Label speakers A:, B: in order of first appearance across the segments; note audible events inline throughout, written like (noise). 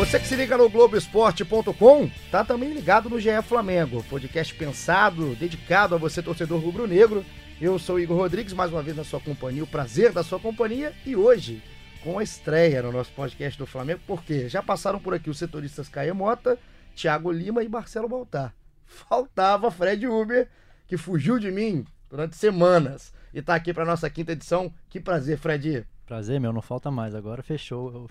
A: Você que se liga no Globoesporte.com, tá também ligado no GE Flamengo, podcast pensado, dedicado a você, torcedor rubro-negro. Eu sou Igor Rodrigues, mais uma vez na sua companhia, o prazer da sua companhia, e hoje com a estreia no nosso podcast do Flamengo, porque já passaram por aqui os setoristas Caio Mota, Thiago Lima e Marcelo Baltar. Faltava Fred Uber, que fugiu de mim durante semanas e tá aqui para nossa quinta edição. Que prazer, Fred.
B: Prazer, meu, não falta mais. Agora fechou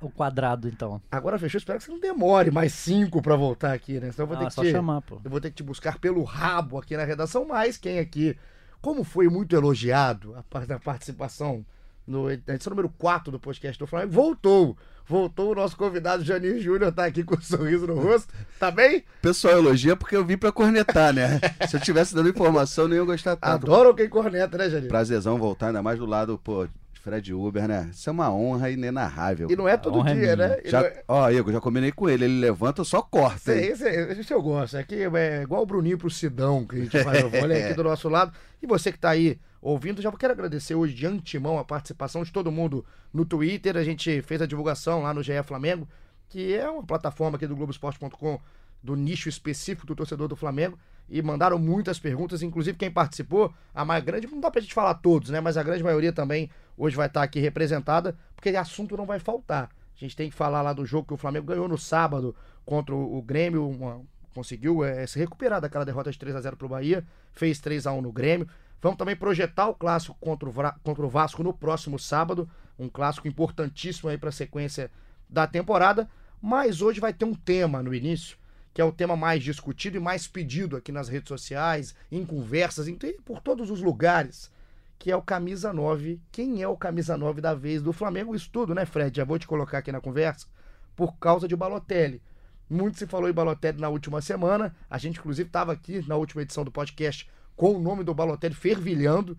B: o quadrado, então.
A: Agora fechou, espero que você não demore mais cinco para voltar aqui, né? Senão eu vou
B: ah,
A: ter que
B: só
A: te,
B: chamar, pô.
A: Eu vou ter que te buscar pelo rabo aqui na redação, mas quem aqui, como foi muito elogiado a parte da participação no edição número 4 do podcast do Flamengo, voltou. Voltou o nosso convidado Janir Júnior, tá aqui com um sorriso no rosto. Tá bem?
C: Pessoal elogia porque eu vim pra cornetar, né? (laughs) Se eu tivesse dando informação, nem ia gostar tanto.
A: Adoram quem corneta, né, Janir?
C: Prazerzão voltar, ainda mais do lado, pô, Fred Uber, né? Isso é uma honra inenarrável.
A: E não é todo
B: é
A: dia, né? E
C: Já,
A: não é-
C: Ó, Igor, já combinei com ele. Ele levanta, só corta. hein?
A: Esse, esse, esse eu gosto. Aqui é igual o Bruninho pro Sidão, que a gente faz vôlei (laughs) aqui do nosso lado. E você que tá aí ouvindo, já quero agradecer hoje de antemão a participação de todo mundo no Twitter. A gente fez a divulgação lá no GE Flamengo, que é uma plataforma aqui do Globoesporte.com do nicho específico do torcedor do Flamengo. E mandaram muitas perguntas, inclusive quem participou, a mais grande, não dá pra gente falar todos, né? Mas a grande maioria também hoje vai estar aqui representada, porque assunto não vai faltar. A gente tem que falar lá do jogo que o Flamengo ganhou no sábado contra o Grêmio, uma- conseguiu eh, se recuperar daquela derrota de 3 a 0 pro Bahia, fez 3 a 1 no Grêmio. Vamos também projetar o clássico contra o, contra o Vasco no próximo sábado, um clássico importantíssimo aí para a sequência da temporada. Mas hoje vai ter um tema no início, que é o tema mais discutido e mais pedido aqui nas redes sociais, em conversas, em, por todos os lugares, que é o camisa 9. Quem é o camisa 9 da vez do Flamengo? Isso tudo, né, Fred? Já vou te colocar aqui na conversa, por causa de Balotelli. Muito se falou em Balotelli na última semana. A gente, inclusive, estava aqui na última edição do podcast com o nome do Balotelli fervilhando.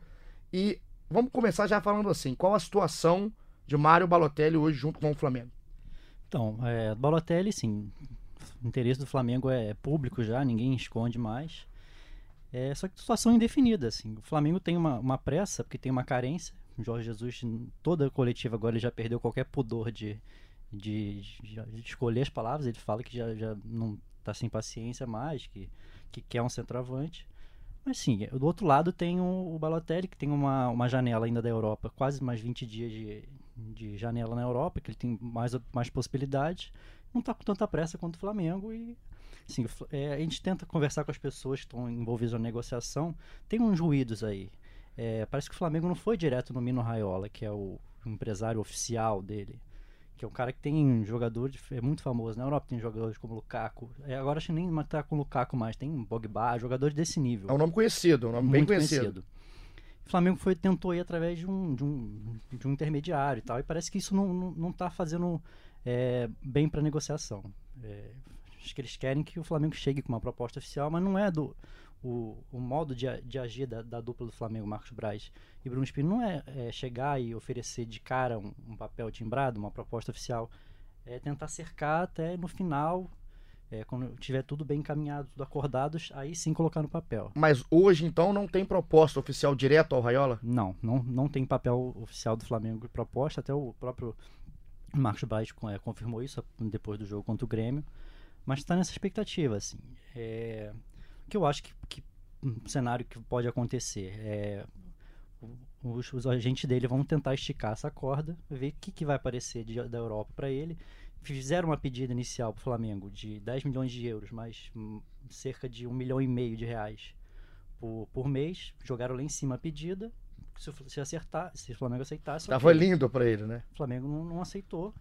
A: E vamos começar já falando assim: qual a situação de Mário Balotelli hoje junto com o Flamengo?
B: Então, é, Balotelli, sim, interesse do Flamengo é público já, ninguém esconde mais. É, só que situação indefinida, assim. O Flamengo tem uma, uma pressa, porque tem uma carência. O Jorge Jesus, toda a coletiva agora, ele já perdeu qualquer pudor de, de, de- de escolher as palavras. Ele fala que já, já não tá sem paciência mais, que, que quer um centroavante. Mas sim, do outro lado tem o, o Balotelli, que tem uma, uma janela ainda da Europa, quase mais 20 dias de, de janela na Europa, que ele tem mais, mais possibilidades. Não está com tanta pressa quanto o Flamengo e Sim, o Fla- é, a gente tenta conversar com as pessoas que estão envolvidas na negociação. Tem uns ruídos aí. É, parece que o Flamengo não foi direto no Mino Raiola, que é o empresário oficial dele. Que é um cara que tem jogadores, é muito famoso na Europa, tem jogadores como Lukaku. É, agora acho que nem tá com Lukaku mais, tem Pogba, jogadores desse nível
A: É um nome conhecido, um nome bem
B: muito
A: conhecido.
B: O Flamengo foi, tentou ir através de um, de, um, de um intermediário e tal, e parece que isso não, não, não tá fazendo é, bem para negociação. É, acho que eles querem que o Flamengo chegue com uma proposta oficial, mas não é do. O, o modo de, de agir da, da dupla do Flamengo, Marcos Braz e Bruno Espírito, não é, é chegar e oferecer de cara um, um papel timbrado, uma proposta oficial. É tentar cercar até no final, é, quando tiver tudo bem encaminhado, tudo acordados, aí sim colocar no papel.
A: Mas hoje, então, não tem proposta oficial direto ao Raiola?
B: Não, não, não tem papel oficial do Flamengo proposta, até o próprio Marcos Braz eh, confirmou isso depois do jogo contra o Grêmio, mas está nessa expectativa, assim. É, o que eu acho que, que um cenário que pode acontecer é os, os agentes dele vão tentar esticar essa corda, ver o que, que vai aparecer de- da Europa para ele. Fizeram uma pedida inicial para o Flamengo de 10 milhões de euros, mais hum, cerca de um milhão e meio de reais por, por mês. Jogaram lá em cima a pedida. Se, se acertar, se o Flamengo aceitasse,
A: Tava
B: ok.
A: lindo pra ele, né?
B: O Flamengo não, não aceitou.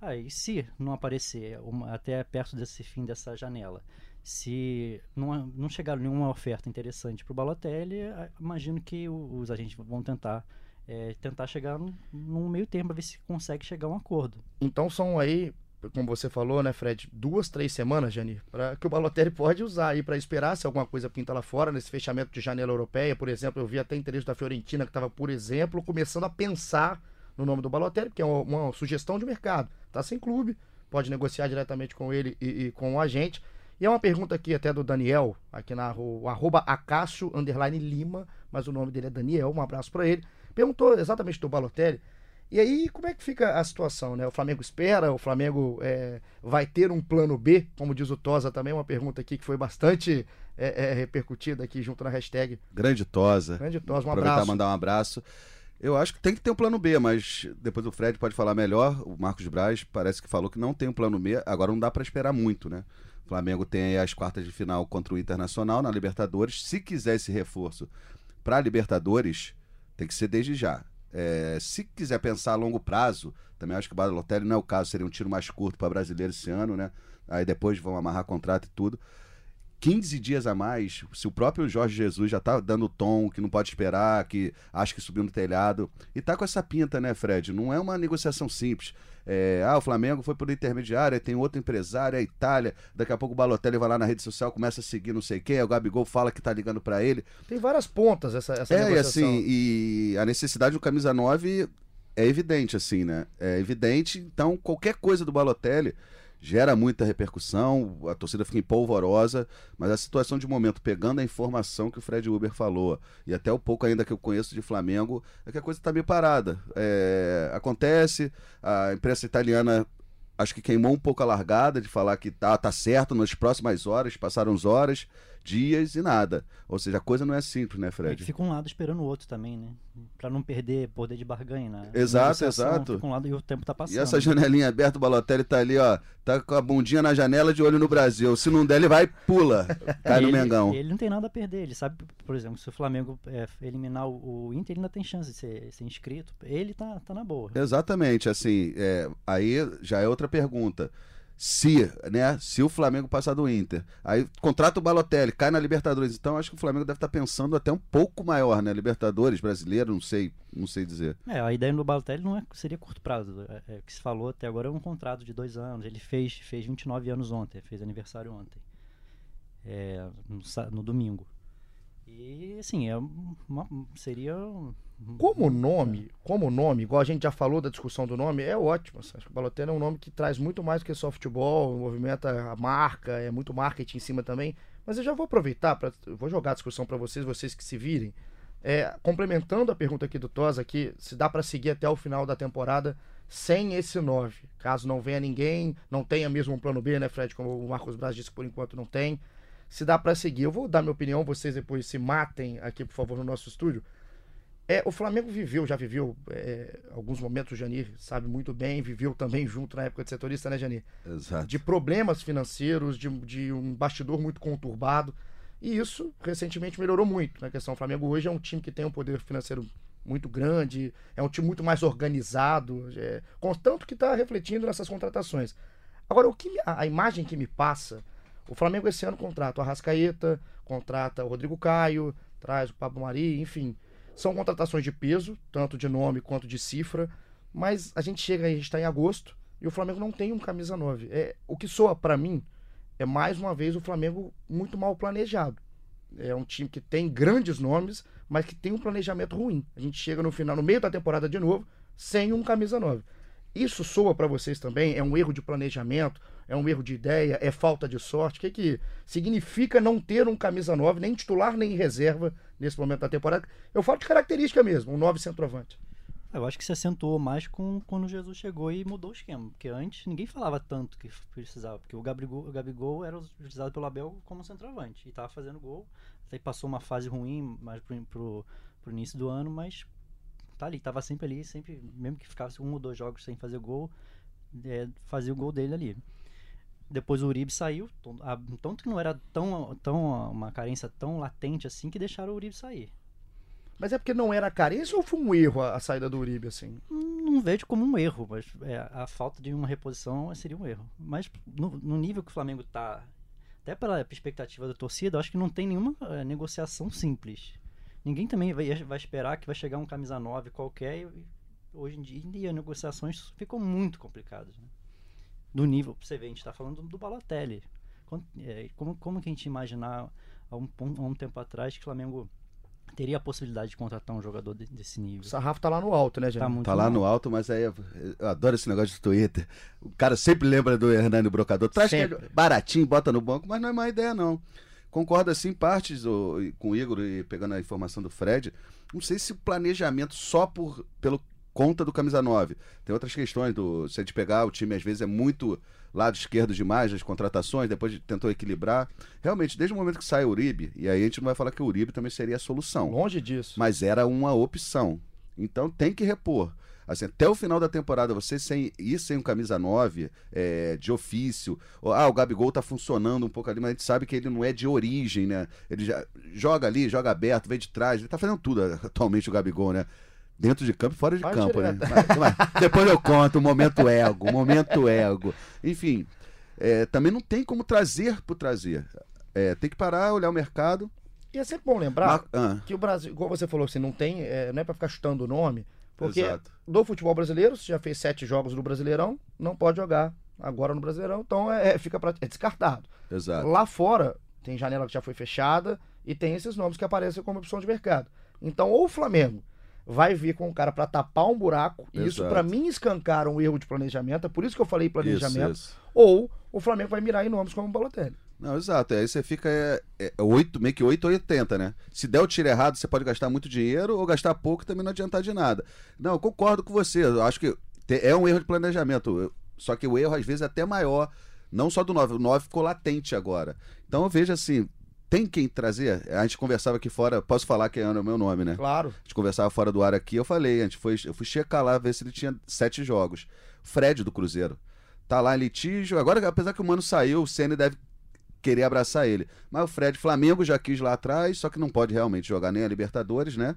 B: Aí, se não aparecer uma- até perto desse fim dessa janela, se não, não chegar nenhuma oferta interessante para o Balotelli, imagino que os agentes vão tentar é, tentar chegar num, num meio termo para ver se consegue chegar a um acordo.
A: Então são aí, como você falou, né, Fred, duas, três semanas, Jani, para que o Balotelli pode usar aí para esperar se alguma coisa pinta lá fora nesse fechamento de janela europeia, por exemplo, eu vi até interesse da Fiorentina que estava, por exemplo, começando a pensar no nome do Balotelli, que é uma, uma sugestão de mercado. Tá sem clube, pode negociar diretamente com ele e, e com o agente. E é uma pergunta aqui até do Daniel, aqui na o arroba Acácio underline Lima, mas o nome dele é Daniel, um abraço para ele. Perguntou exatamente do Balotelli E aí, como é que fica a situação, né? O Flamengo espera, o Flamengo é, vai ter um plano B, como diz o Tosa também, uma pergunta aqui que foi bastante é, é, repercutida aqui junto na hashtag.
C: Grande Tosa.
A: Grande Tosa, um
C: Aproveitar
A: abraço.
C: mandar um abraço. Eu acho que tem que ter um plano B, mas depois o Fred pode falar melhor. O Marcos Braz parece que falou que não tem um plano B. Agora não dá para esperar muito, né? O Flamengo tem aí as quartas de final contra o Internacional na Libertadores. Se quiser esse reforço para Libertadores, tem que ser desde já. É, se quiser pensar a longo prazo, também acho que o Balotelli não é o caso, seria um tiro mais curto para brasileiro esse ano, né? Aí depois vão amarrar contrato e tudo. 15 dias a mais, se o próprio Jorge Jesus já tá dando tom, que não pode esperar, que acha que subiu no telhado, e tá com essa pinta, né, Fred? Não é uma negociação simples. É, ah, o Flamengo foi por intermediário, aí tem outro empresário, é a Itália, daqui a pouco o Balotelli vai lá na rede social, começa a seguir não sei quem, o Gabigol fala que tá ligando para ele.
A: Tem várias pontas essa, essa
C: É, e
A: negociação.
C: assim, e a necessidade do camisa 9 é evidente, assim, né? É evidente, então qualquer coisa do Balotelli gera muita repercussão, a torcida fica empolvorosa, mas a situação de momento, pegando a informação que o Fred Uber falou, e até o pouco ainda que eu conheço de Flamengo, é que a coisa está meio parada. É, acontece, a imprensa italiana acho que queimou um pouco a largada de falar que tá, tá certo nas próximas horas, passaram as horas, dias e nada. Ou seja, a coisa não é simples, né,
B: É
C: Fred?
B: fica um lado esperando o outro também, né? Pra não perder poder de barganha, né?
C: Exato, exato.
B: Fica um lado e o tempo tá passando.
C: E essa janelinha aberta, o Balotelli tá ali, ó. Tá com a bundinha na janela de olho no Brasil. Se não der, ele vai pula. (laughs) Cai no
B: ele,
C: Mengão.
B: Ele não tem nada a perder. Ele sabe, por exemplo, se o Flamengo é, eliminar o, o Inter, ele ainda tem chance de ser, ser inscrito. Ele tá, tá na boa.
C: Exatamente, assim, é, aí já é outra pergunta. Se, né, se o Flamengo passar do Inter, aí contrata o Balotelli, cai na Libertadores, então acho que o Flamengo deve estar pensando até um pouco maior, né, Libertadores, brasileiro, não sei, não sei dizer.
B: É, a ideia do Balotelli não é, seria curto prazo. É, é, o que se falou até agora é um contrato de dois anos. Ele fez, fez 29 anos ontem, fez aniversário ontem. É, no, no domingo. E assim, é uma, seria.
A: Como nome, como nome, igual a gente já falou da discussão do nome, é ótimo. assim, Acho que o Balotelli é um nome que traz muito mais do que só futebol, movimenta a marca, é muito marketing em cima também. Mas eu já vou aproveitar, pra, vou jogar a discussão para vocês, vocês que se virem. É, complementando a pergunta aqui do Tosa, aqui, se dá para seguir até o final da temporada sem esse 9. Caso não venha ninguém, não tenha mesmo um plano B, né, Fred? Como o Marcos Braz disse, por enquanto não tem. Se dá para seguir. Eu vou dar minha opinião, vocês depois se matem aqui, por favor, no nosso estúdio. É, o Flamengo viveu, já viveu é, alguns momentos, o Janir sabe muito bem, viveu também junto na época de setorista, né, Janir?
C: Exato.
A: De problemas financeiros, de, de um bastidor muito conturbado. E isso recentemente melhorou muito na questão. O Flamengo hoje é um time que tem um poder financeiro muito grande, é um time muito mais organizado, é, contanto que está refletindo nessas contratações. Agora, o que a, a imagem que me passa, o Flamengo esse ano contrata o Arrascaeta, contrata o Rodrigo Caio, traz o Pablo Mari, enfim. São contratações de peso, tanto de nome quanto de cifra, mas a gente chega a gente está em agosto, e o Flamengo não tem um camisa 9. É, o que soa para mim é mais uma vez o Flamengo muito mal planejado. É um time que tem grandes nomes, mas que tem um planejamento ruim. A gente chega no final, no meio da temporada de novo, sem um camisa 9. Isso soa para vocês também? É um erro de planejamento? É um erro de ideia? É falta de sorte? O que, que significa não ter um camisa 9, nem titular, nem reserva nesse momento da temporada? Eu falo de característica mesmo, um 9 centroavante.
B: Eu acho que se acentuou mais com, quando Jesus chegou e mudou o esquema. Porque antes ninguém falava tanto que precisava. Porque o Gabigol, o Gabigol era utilizado pelo Abel como centroavante. E tava fazendo gol. Até passou uma fase ruim mais pro, pro, pro início do ano, mas tá ali, tava sempre ali, sempre, mesmo que ficasse um ou dois jogos sem fazer gol, é, fazia o gol dele ali. Depois o Uribe saiu, tanto que não era tão, tão uma carência tão latente assim que deixaram o Uribe sair.
A: Mas é porque não era carência ou foi um erro a, a saída do Uribe, assim?
B: não vejo como um erro, mas é, a falta de uma reposição seria um erro. Mas no, no nível que o Flamengo tá, até pela expectativa da torcida, eu acho que não tem nenhuma eh, negociação simples. Ninguém também vai, vai esperar que vai chegar um camisa 9 qualquer e hoje em dia as negociações ficam muito complicadas. Né? Do nível, pra você ver, a gente tá falando do, Balotelli. É, como, como que a gente imaginar há um, há um tempo atrás que o Flamengo teria a possibilidade de contratar um jogador de- desse nível?
A: O sarrafo tá lá no alto, né, gente?
B: Tá muito
C: Tá lá no alto, mas aí eu, eu adoro esse negócio de Twitter. O cara sempre lembra do Hernani Brocador. Traz que é baratinho, bota no banco, mas não é má ideia, não. Concordo assim, em partes e com o Igor e pegando a informação do Fred. Não sei se o planejamento só por, pelo conta do camisa 9. Tem outras questões do se a gente pegar o time às vezes é muito lado esquerdo demais das contratações, depois tentou equilibrar. Realmente, desde o momento que sai o Uribe, e aí a gente não vai falar que o Uribe também seria a solução.
A: Longe disso.
C: Mas era uma opção. Então tem que repor. Assim, até o final da temporada, você sem, ir sem um camisa 9 é, de ofício. Ou, ah, o Gabigol tá funcionando um pouco ali, mas a gente sabe que ele não é de origem, né? Ele já joga ali, joga aberto, vem de trás. Ele tá fazendo tudo (laughs) atualmente o Gabigol, né? Dentro de campo e fora de
A: Vai
C: campo, né? Mas- mas depois eu conto o momento ego, o momento ego. Enfim, é, também não tem como trazer por trazer. É, tem que parar, olhar o mercado.
A: E é sempre bom lembrar
C: Mar- ah,
A: que o Brasil, como você falou, assim, não tem, é, não é pra ficar chutando o nome, porque
C: Exato.
A: do futebol brasileiro, você já fez sete jogos no Brasileirão, não pode jogar agora no Brasileirão, então é, é- fica pra, é descartado.
C: exato.
A: Lá fora, tem janela que já foi fechada e tem esses nomes que aparecem como opção de mercado. Então, ou o Flamengo vai vir com um cara pra tapar um buraco, e isso
C: Exato.
A: pra mim escancara um erro de planejamento, é por isso que eu falei planejamento,
C: Isso, isso.
A: ou o Flamengo vai mirar em nomes como o Balotelli.
C: Não, exato. Aí você fica é, é, oito, meio que 8 ou 80, né? Se der o tiro errado, você pode gastar muito dinheiro ou gastar pouco e também não adiantar de nada. Não, eu concordo com você. Eu acho que é um erro de planejamento. Só que o erro, às vezes, é até maior. Não só do 9. O 9 ficou latente agora. Então eu vejo assim. Tem quem trazer? A gente conversava aqui fora. Posso falar que é o meu nome, né?
A: Claro.
C: A gente conversava fora do ar aqui, eu falei, a gente foi, eu fui checar lá, ver se ele tinha sete jogos. Fred do Cruzeiro. Tá lá em litígio. Agora, apesar que o Mano saiu, o Ceni deve querer abraçar ele. Mas o Fred, Flamengo já quis lá atrás, só que não pode realmente jogar nem a Libertadores, né?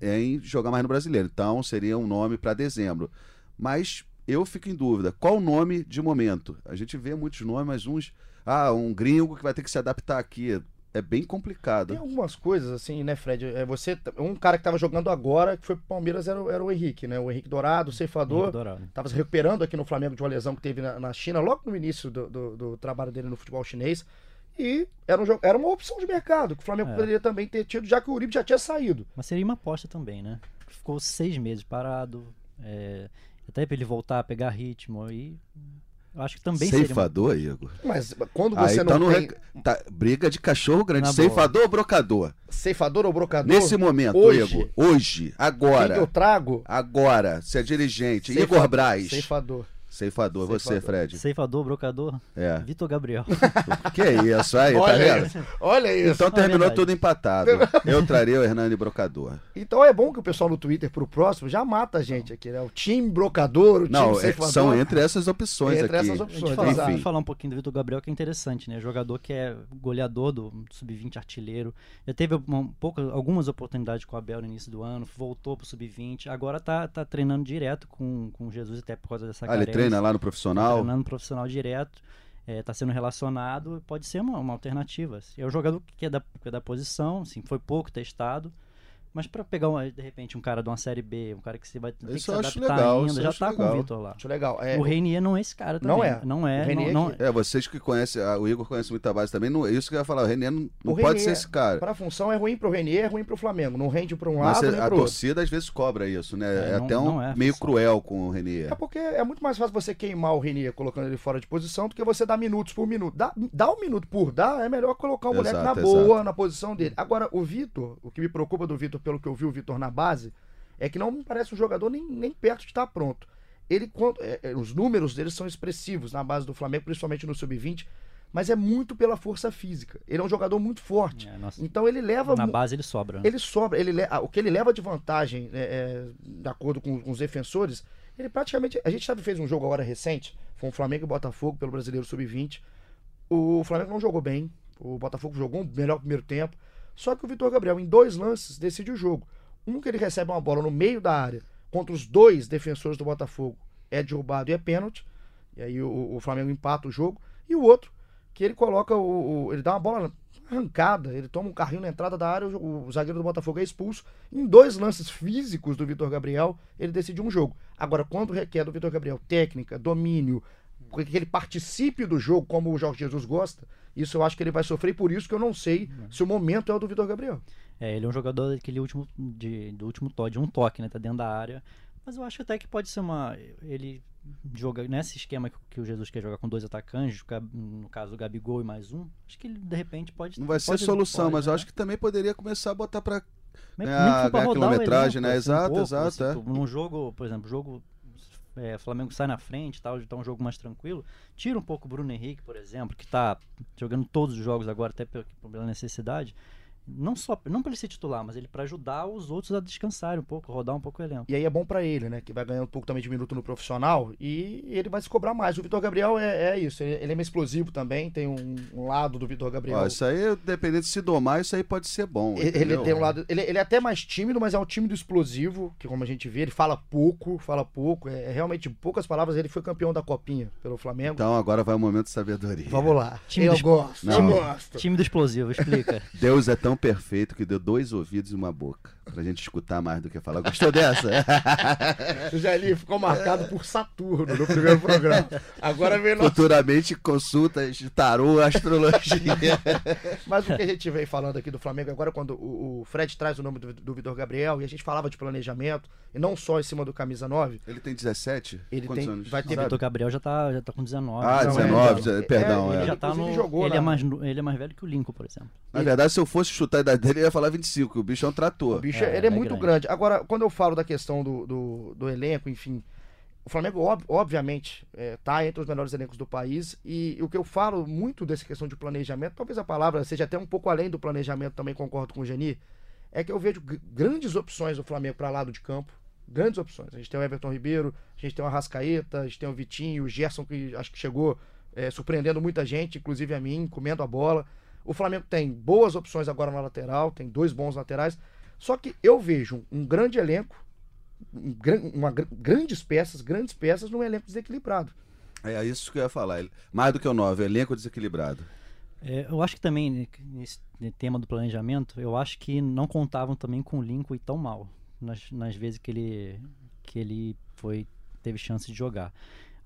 C: Em jogar mais no brasileiro. Então seria um nome para dezembro. Mas eu fico em dúvida. Qual o nome de momento? A gente vê muitos nomes, mas uns. Ah, um gringo que vai ter que se adaptar aqui. É bem complicado.
A: Tem algumas coisas assim, né, Fred? É você, um cara que tava jogando agora, que foi pro Palmeiras, era, o- era o Henrique, né? O Henrique Dourado, o ceifador.
B: Dourado.
A: Tava se recuperando aqui no Flamengo de uma lesão que teve na, na China, logo no início do, do- do trabalho dele no futebol chinês. E era, um, era uma opção de mercado que o Flamengo
B: É.
A: poderia também ter tido, já que o Uribe já tinha saído.
B: Mas seria uma aposta também, né? Ficou seis meses parado. é, até pra ele voltar a pegar ritmo aí. Eu acho que também seria.
C: Ceifador, Igor.
A: Mas quando
C: Aí
A: você
C: tá
A: não
C: no
A: tem
C: rec- tá, briga de cachorro grande.
B: Na boa.
C: Ceifador ou brocador?
A: ceifador ou brocador,
C: Nesse momento,
A: hoje,
C: Igor. Hoje,
A: quem que
C: agora.
A: eu trago?
C: Agora, se é dirigente.
A: Ceifador,
C: Igor Braz.
A: Ceifador.
C: Ceifador, você. Fred.
B: Ceifador, brocador.
C: É.
B: Vitor Gabriel. (laughs)
C: Que isso aí, tá
A: Olha
C: vendo?
A: isso. Olha isso.
C: Então
B: É
C: terminou tudo empatado. Eu traria o Hernani Brocador.
A: Então é bom que o pessoal no Twitter pro próximo já mata a gente aqui, né? O time brocador, o
C: Não,
A: time
C: é-
A: ceifador.
C: são entre essas opções
A: Entre
C: aqui.
A: essas opções.
B: falar,
C: Enfim.
B: falar um pouquinho do Vitor Gabriel, que é interessante, né? Jogador que é goleador do Sub-20 artilheiro. Já teve uma, um pouco, algumas oportunidades com o Abel no início do ano, voltou pro Sub-20. Agora tá, tá treinando direto com, com o Jesus, até por causa dessa
C: Ah,
B: carência.
C: Treina lá no
B: Tá
C: profissional?
B: treinando profissional direto. É, tá sendo relacionado, pode ser uma, uma alternativa. É um jogador que é, da, que é da posição, assim, foi pouco testado. Mas pra pegar, uma- de repente, um cara de uma série B, um cara que você vai ter que se adaptar
C: legal,
B: ainda, já tá com
C: legal.
B: o Vitor lá.
A: Acho legal. É,
B: o Reinier não é esse cara também.
A: Não é.
B: Não é.
A: Reinier
B: não, não-
C: É, vocês que conhecem, ah, o Igor conhece muito a base também, não, isso que eu ia falar, o René não, não
A: O
C: pode
A: René,
C: ser esse cara.
A: Pra função é ruim pro Renier, é ruim pro Flamengo. Não rende pra um
C: Mas
A: lado nem
C: a torcida às vezes cobra isso, né? É,
B: É, não-
C: até um
B: é
C: meio cruel com o René.
A: É porque é muito mais fácil você queimar o Renier colocando ele fora de posição do que você dar minutos por minuto. Dá, dá um minuto por dar, é melhor colocar o moleque
C: Exato,
A: na boa, na posição dele. Agora, o Vitor, o que me preocupa do Vitor, pelo que eu vi o Vitor na base, é que não me parece um jogador nem, nem perto de estar pronto. Ele, é, é, os números dele são expressivos na base do Flamengo, principalmente no sub-20, mas é muito pela força física. Ele é um jogador muito forte.
B: É,
A: Então ele leva
B: na base ele sobra. né?
A: ele sobra, ele le- ah, o que ele leva de vantagem, é, é, de acordo com, com os defensores, ele praticamente. A gente sabe fez um jogo agora recente, foi um Flamengo e Botafogo pelo Brasileiro Sub-20. O Flamengo não jogou bem, o Botafogo jogou um melhor primeiro tempo. Só que o Vitor Gabriel, em dois lances, decide o jogo. Um que ele recebe uma bola no meio da área contra os dois defensores do Botafogo, é derrubado e é pênalti. E aí o, o Flamengo empata o jogo. E o outro, que ele coloca o, o- ele dá uma bola arrancada, ele toma um carrinho na entrada da área, o, o zagueiro do Botafogo é expulso. Em dois lances físicos do Vitor Gabriel, ele decide um jogo. Agora, quando requer do Vitor Gabriel técnica, domínio, que ele participe do jogo como o Jorge Jesus gosta, isso eu acho que ele vai sofrer, e por isso que eu não sei se o momento é o do Vitor Gabriel.
B: É, ele é um jogador daquele último, de, do último toque, de um toque, né? Tá dentro da área. Mas eu acho até que pode ser uma. Ele joga nesse esquema que, que o Jesus quer jogar com dois atacantes, no caso o Gabigol e mais um. Acho que ele de repente pode.
C: Não vai ser
B: pode-
C: solução,
B: pode,
C: mas eu
B: né?
C: acho que também poderia começar a botar pra ganhar
B: rodar o
C: quilometragem,
B: elenco,
C: né?
B: assim, um
C: Exato,
B: pouco,
C: exato,
B: assim,
C: é.
B: tu- Num jogo, por exemplo, jogo. É, Flamengo sai na frente tal, tá um jogo mais tranquilo. Tira um pouco o Bruno Henrique, por exemplo, que tá jogando todos os jogos agora, até pela necessidade. Não só não para ele ser titular, mas ele para ajudar os outros a descansarem um pouco, rodar um pouco o elenco.
A: E aí é bom pra ele, né? Que vai ganhando um pouco também de minuto no profissional e ele vai se cobrar mais. O Vitor Gabriel é, é isso, ele, ele é meio explosivo também, tem um, um lado do Vitor Gabriel.
C: Ó, isso aí, dependendo de se domar, isso aí pode ser bom.
A: Ele, ele tem um lado. Ele, ele é até mais tímido, mas é um tímido explosivo, que como a gente vê, ele fala pouco, fala pouco. É, é realmente, poucas palavras, ele foi campeão da copinha pelo Flamengo.
C: Então agora vai o momento de sabedoria.
A: Vamos lá.
B: Time
A: eu gosto,
C: Não.
A: eu gosto.
B: Time do explosivo, explica. (laughs)
C: Deus é tão perfeito que deu dois ouvidos e uma boca. Pra gente escutar mais do que falar. Gostou dessa? (laughs)
A: O Jair ficou marcado por Saturno no primeiro programa. Agora vem nosso.
C: Futuramente consultas de tarô, astrologia. (laughs)
A: Mas o que a gente vem falando aqui do Flamengo agora, quando o, o Fred traz o nome do, do Vitor Gabriel e a gente falava de planejamento, e não só em cima do camisa 9,
C: Ele tem 17?
A: Ele
C: Quantos
A: tem-
C: anos?
A: vai
B: O
A: ter-
C: Sabe?
B: Vitor Gabriel já tá, já tá com 19.
C: Ah,
A: Não,
C: 19,
A: é,
C: perdão.
A: é,
C: é.
B: Ele já tá no.
A: jogou
B: ele,
A: lá.
B: é mais, ele é mais velho que o Lincoln, por exemplo.
C: Na verdade, se eu fosse chutar a idade dele, eu ia falar 25, que o bicho é um trator.
A: O bicho,
B: É,
A: ele é
B: ele é
A: muito grande.
B: grande.
A: Agora, quando eu falo da questão do, do, do elenco, enfim, o Flamengo, ob- obviamente, é, tá entre os melhores elencos do país. E o que eu falo muito dessa questão de planejamento, talvez a palavra seja até um pouco além do planejamento, também concordo com o Geni, é que eu vejo grandes opções do Flamengo para lado de campo. Grandes opções. A gente tem o Everton Ribeiro, a gente tem o Arrascaeta, a gente tem o Vitinho, o Gerson, que acho que chegou é, surpreendendo muita gente, inclusive a mim, comendo a bola. O Flamengo tem boas opções agora na lateral, tem dois bons laterais. Só que eu vejo um grande elenco, um uma, gr- grandes peças, grandes peças num elenco desequilibrado.
C: É isso que eu ia falar. Ele- Mais do que o 9, elenco desequilibrado.
B: É, eu acho que também, né, nesse tema do planejamento, eu acho que não contavam também com o Lincoln e tão mal nas, nas vezes que ele, que ele foi, teve chance de jogar.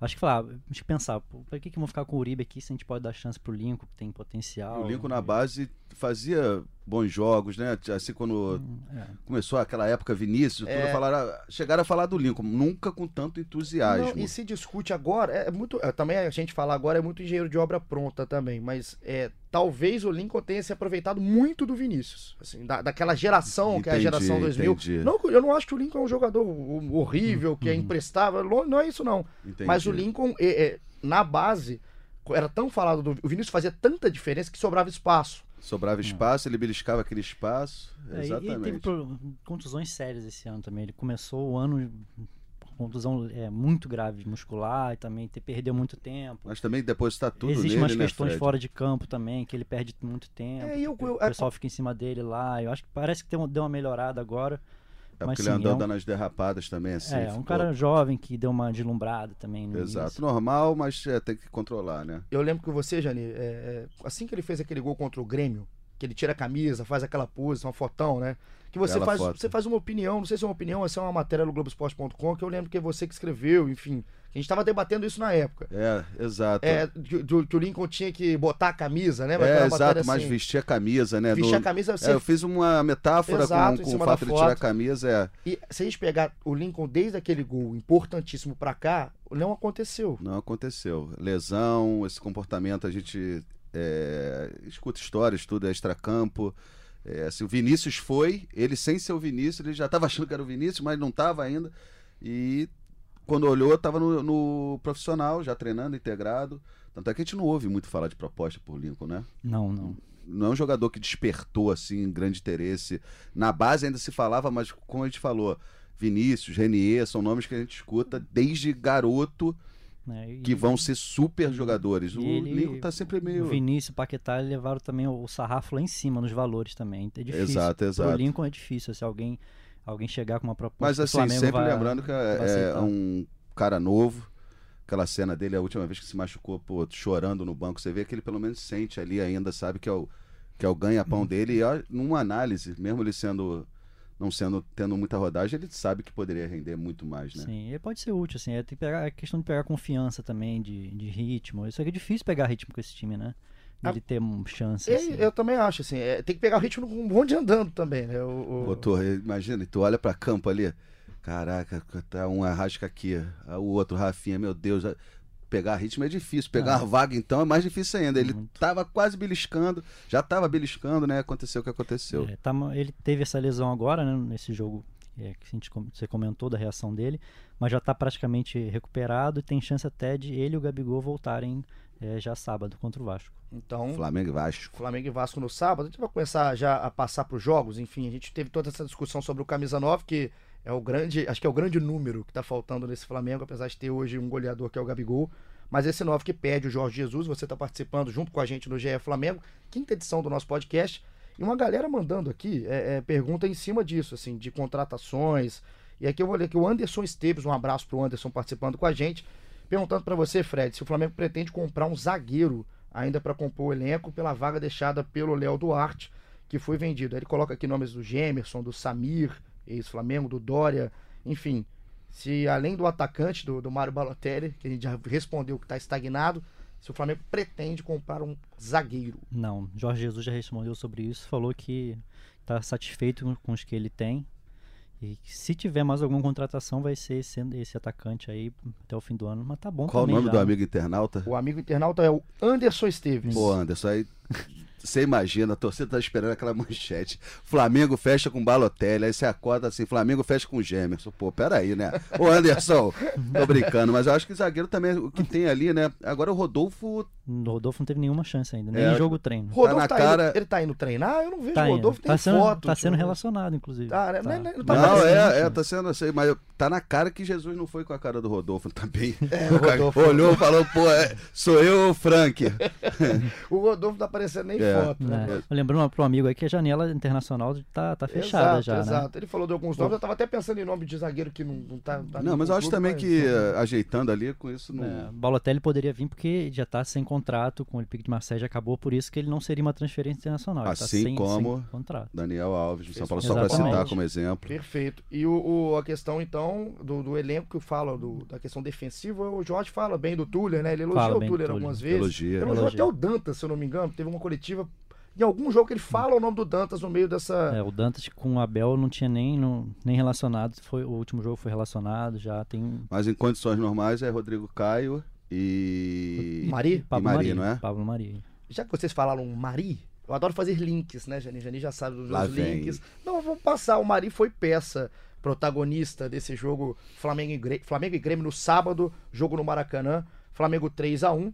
B: Acho que falar, deixa eu pensar, pra que, que vão ficar com o Uribe aqui se a gente pode dar chance pro Lincoln, que tem potencial?
C: o Lincoln na base fazia bons jogos, né? Assim, quando
B: É.
C: começou aquela época Vinícius,
A: É.
C: tudo falaram, chegaram a falar do Lincoln, nunca com tanto entusiasmo.
A: Não, e se discute agora, é muito. é, também a gente falar agora é muito engenheiro de obra pronta também, mas é, talvez o Lincoln tenha se aproveitado muito do Vinícius. Assim, da, daquela geração, que é a
C: Entendi,
A: geração 2000.
C: entendi.
A: Não, eu não acho que o Lincoln é um jogador ho- horrível, que é imprestável. lo- Não é isso, não.
C: Entendi.
A: Mas o Lincoln, é, é, na base, era tão falado do. O Vinícius fazia tanta diferença que sobrava espaço.
C: Sobrava espaço, ele beliscava aquele espaço.
B: É,
C: Exatamente.
B: teve pro- contusões sérias esse ano também. Ele começou o ano com contusão é, muito grave muscular e também perdeu muito tempo.
C: Mas também depositar tudo
B: Existem umas
C: né,
B: questões
C: Fred?
B: fora de campo também, que ele perde muito tempo.
A: É, eu- eu-
B: o pessoal fica em cima dele lá. Eu acho que parece que tem deu uma melhorada agora.
C: É
B: mas
C: porque
B: sim,
C: ele andou
B: é um-
C: dando as derrapadas também, assim.
B: é, um
C: ficou-
B: cara jovem que deu uma deslumbrada também. no
C: Exato,
B: início.
C: normal, mas é, tem que controlar, né?
A: Eu lembro que você, Jani, é, é, assim que ele fez aquele gol contra o Grêmio, que ele tira a camisa, faz aquela pose, uma fotão, né? Que você
C: Bela
A: faz,
C: foto.
A: você faz uma opinião, não sei se é uma opinião, ou se é uma matéria no Globoesporte.com, que eu lembro que é você que escreveu, enfim. A gente tava debatendo isso na época.
C: É, exato.
A: É, que, que o- Lincoln tinha que botar a camisa, né?
C: É,
A: Aquela
C: exato,
A: matéria
C: mas
A: assim,
C: vestir a camisa, né?
A: vestir
C: do-
A: a camisa, você
C: É, eu fiz uma metáfora
A: Exato,
C: com, com o fato de tirar a camisa, é.
A: E se a gente pegar o Lincoln desde aquele gol importantíssimo pra cá, não aconteceu.
C: Não aconteceu. Lesão, esse comportamento, a gente é, escuta histórias, tudo é extracampo. É, assim, o Vinícius foi, ele sem ser o Vinícius, ele já estava achando que era o Vinícius, mas não estava ainda. E quando olhou, estava no, no profissional, já treinando, integrado. Tanto é que a gente não ouve muito falar de proposta por Lincoln, né?
B: Não, não.
C: não é um jogador que despertou assim grande interesse. Na base ainda se falava, mas como a gente falou, Vinícius, Renier, são nomes que a gente escuta desde garoto
B: né? E-
C: que vão ser super jogadores. O
B: ele-
C: Lincoln tá sempre meio
B: O Vinícius o Paquetá levaram também o sarrafo lá em cima nos valores também. É difícil.
C: Exato, exato.
B: Lincoln é difícil se alguém, alguém chegar com uma proposta.
C: Mas assim, sempre
B: vai-
C: lembrando que é, é um cara novo. Aquela cena dele, a última vez que se machucou, pô, chorando no banco, você vê que ele pelo menos sente ali ainda, sabe que é o, que é o
B: Uhum.
C: ganha-pão dele. E ó, numa análise, mesmo ele sendo não sendo tendo muita rodagem, ele sabe que poderia render muito mais, né?
B: Sim, ele pode ser útil, assim. É, tem que pegar, é questão de pegar confiança também, de, de ritmo. Isso aqui é difícil pegar ritmo com esse time, né?
A: Ah,
B: Ele ter um chance.
A: E
B: assim.
A: eu também acho, assim, é, tem que pegar o ritmo com um bonde andando também, né? O, o-
C: Pô, tu, imagina, tu olha pra campo ali, caraca, tá um arrasca aqui, o outro, Rafinha, meu Deus. pegar ritmo é difícil. Pegar a vaga, então, é mais difícil ainda. Ele
B: Muito.
C: tava quase beliscando, já tava beliscando, né? Aconteceu o que aconteceu.
B: É, tá ele teve essa lesão agora, né, nesse jogo é, que a gente, você comentou da reação dele, mas já está praticamente recuperado e tem chance até de ele e o Gabigol voltarem é, já sábado contra o Vasco.
A: Então,
C: Flamengo e Vasco.
A: Flamengo e Vasco no sábado. A gente vai começar já a passar para os jogos. Enfim, a gente teve toda essa discussão sobre o camisa 9, que é o grande, acho que é o grande número que está faltando nesse Flamengo, apesar de ter hoje um goleador que é o Gabigol. Mas esse 9 que pede o Jorge Jesus, você está participando junto com a gente no GE Flamengo, quinta edição do nosso podcast. E uma galera mandando aqui é, é, pergunta em cima disso, assim, de contratações. E aqui eu vou ler que o Anderson Esteves, um abraço pro Anderson participando com a gente, perguntando para você, Fred, se o Flamengo pretende comprar um zagueiro ainda para compor o elenco pela vaga deixada pelo Léo Duarte, que foi vendido. Ele coloca aqui nomes do Gemerson, do Samir, ex-Flamengo, do Dória, enfim. Se além do atacante, do, do Mário Balotelli, que a gente já respondeu que está estagnado, se o Flamengo pretende comprar um zagueiro.
B: Não, Jorge Jesus já respondeu sobre isso, falou que está satisfeito com os que ele tem. E se tiver mais alguma contratação, vai ser esse, esse atacante aí até o fim do ano. Mas tá bom
C: Qual o nome
B: já,
C: do amigo internauta?
A: O amigo internauta é o Anderson Esteves.
C: Pô, Anderson, aí você imagina, a torcida tá esperando aquela (laughs) manchete. Flamengo fecha com Balotelli, aí você acorda assim, Flamengo fecha com Gemerson. Pô, peraí, né? Ô Anderson, tô brincando, mas eu acho que zagueiro também, o que tem ali, né? Agora o Rodolfo
B: O Rodolfo não teve nenhuma chance ainda, nem
C: É,
B: em jogo treino.
A: Rodolfo
C: na
A: tá,
C: cara-
A: indo, ele tá indo treinar? Eu não vejo
B: Tá,
A: o
B: indo.
A: Rodolfo, tem
B: tá sendo,
A: foto.
B: tá sendo
A: tipo,
B: relacionado, inclusive.
A: Tá, né?
B: Tá.
A: Não, não tá
C: Não, é, é,
A: né?
C: tá sendo assim, mas tá na cara que Jesus não foi com a cara do Rodolfo também.
A: É, o (laughs)
C: o
A: Rodolfo-
C: olhou e falou, pô, é, sou eu ou o Frank? (laughs)
A: O Rodolfo não tá aparecendo nem
C: É.
A: foto. Né?
B: né? Lembrando para um amigo aí que a janela internacional tá, tá fechada
A: exato,
B: já, né?
A: exato. Ele falou de alguns nomes, eu tava até pensando em nome de zagueiro que não, não tá. tá
C: Não, mas eu acho também
A: mas-
C: que eh, ajeitando ali, com isso não...
B: É, Balotelli poderia vir porque já tá sem contrato com o Olympique de Marseille, já acabou, por isso que ele não seria uma transferência internacional. ele tá
C: Assim
B: sem,
C: como-
B: sem contrato.
C: Daniel Alves, do São Paulo, só para citar como exemplo.
A: Perfeito. E o, o- a questão, então, do, do elenco que fala do- da questão defensiva, o Jorge fala bem do Tuller, né? Ele elogia o Tuller
B: Tuller.
A: algumas vezes.
C: Elogia.
A: Elogiou
B: Elogia.
A: até o Dantas, se eu não me engano. Teve uma coletiva. Em algum jogo que ele fala o nome do Dantas no meio dessa.
B: É, o Dantas com o Abel não tinha nem, não- nem relacionado, foi, o último jogo foi relacionado, já tem
C: Mas em condições normais é Rodrigo Caio e.
A: Mari?
C: E
B: Pablo
C: Maria,
B: Maria,
C: não é?
B: Pablo Maria.
A: Já que vocês falaram Mari, eu adoro fazer links, né, Jani? Jani já sabe dos
C: Lá
A: meus
C: vem.
A: links. Não, vamos passar. O Mari foi peça protagonista desse jogo Flamengo e, Grêmio, Flamengo e Grêmio no sábado, jogo no Maracanã. Flamengo 3 a 1